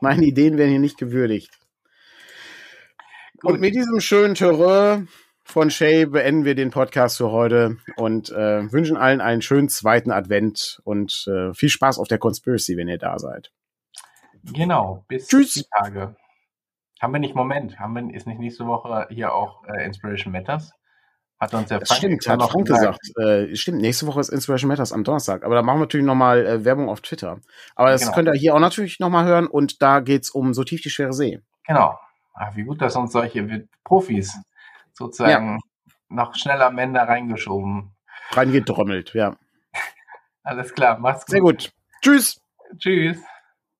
Meine Ideen werden hier nicht gewürdigt. Gut. Und mit diesem schönen Terrain von Shay beenden wir den Podcast für heute und äh, wünschen allen einen schönen zweiten Advent und äh, viel Spaß auf der Conspiracy, wenn ihr da seid. Genau, bis Tschüss. die Tage. Haben wir nicht, Moment, haben wir, ist nicht nächste Woche hier auch äh, Inspiration Matters? Hat uns der Frank, stimmt, hat Frank gesagt. Äh, stimmt, nächste Woche ist Inspiration Matters am Donnerstag. Aber da machen wir natürlich nochmal äh, Werbung auf Twitter. Aber das genau. könnt ihr hier auch natürlich nochmal hören und da geht's um so tief die schwere See. Genau. Ach, wie gut, dass uns solche Profis sozusagen ja. noch schnell am Ende reingeschoben. Reingedrommelt, ja. Alles klar, mach's gut. Sehr gut. Tschüss. Tschüss.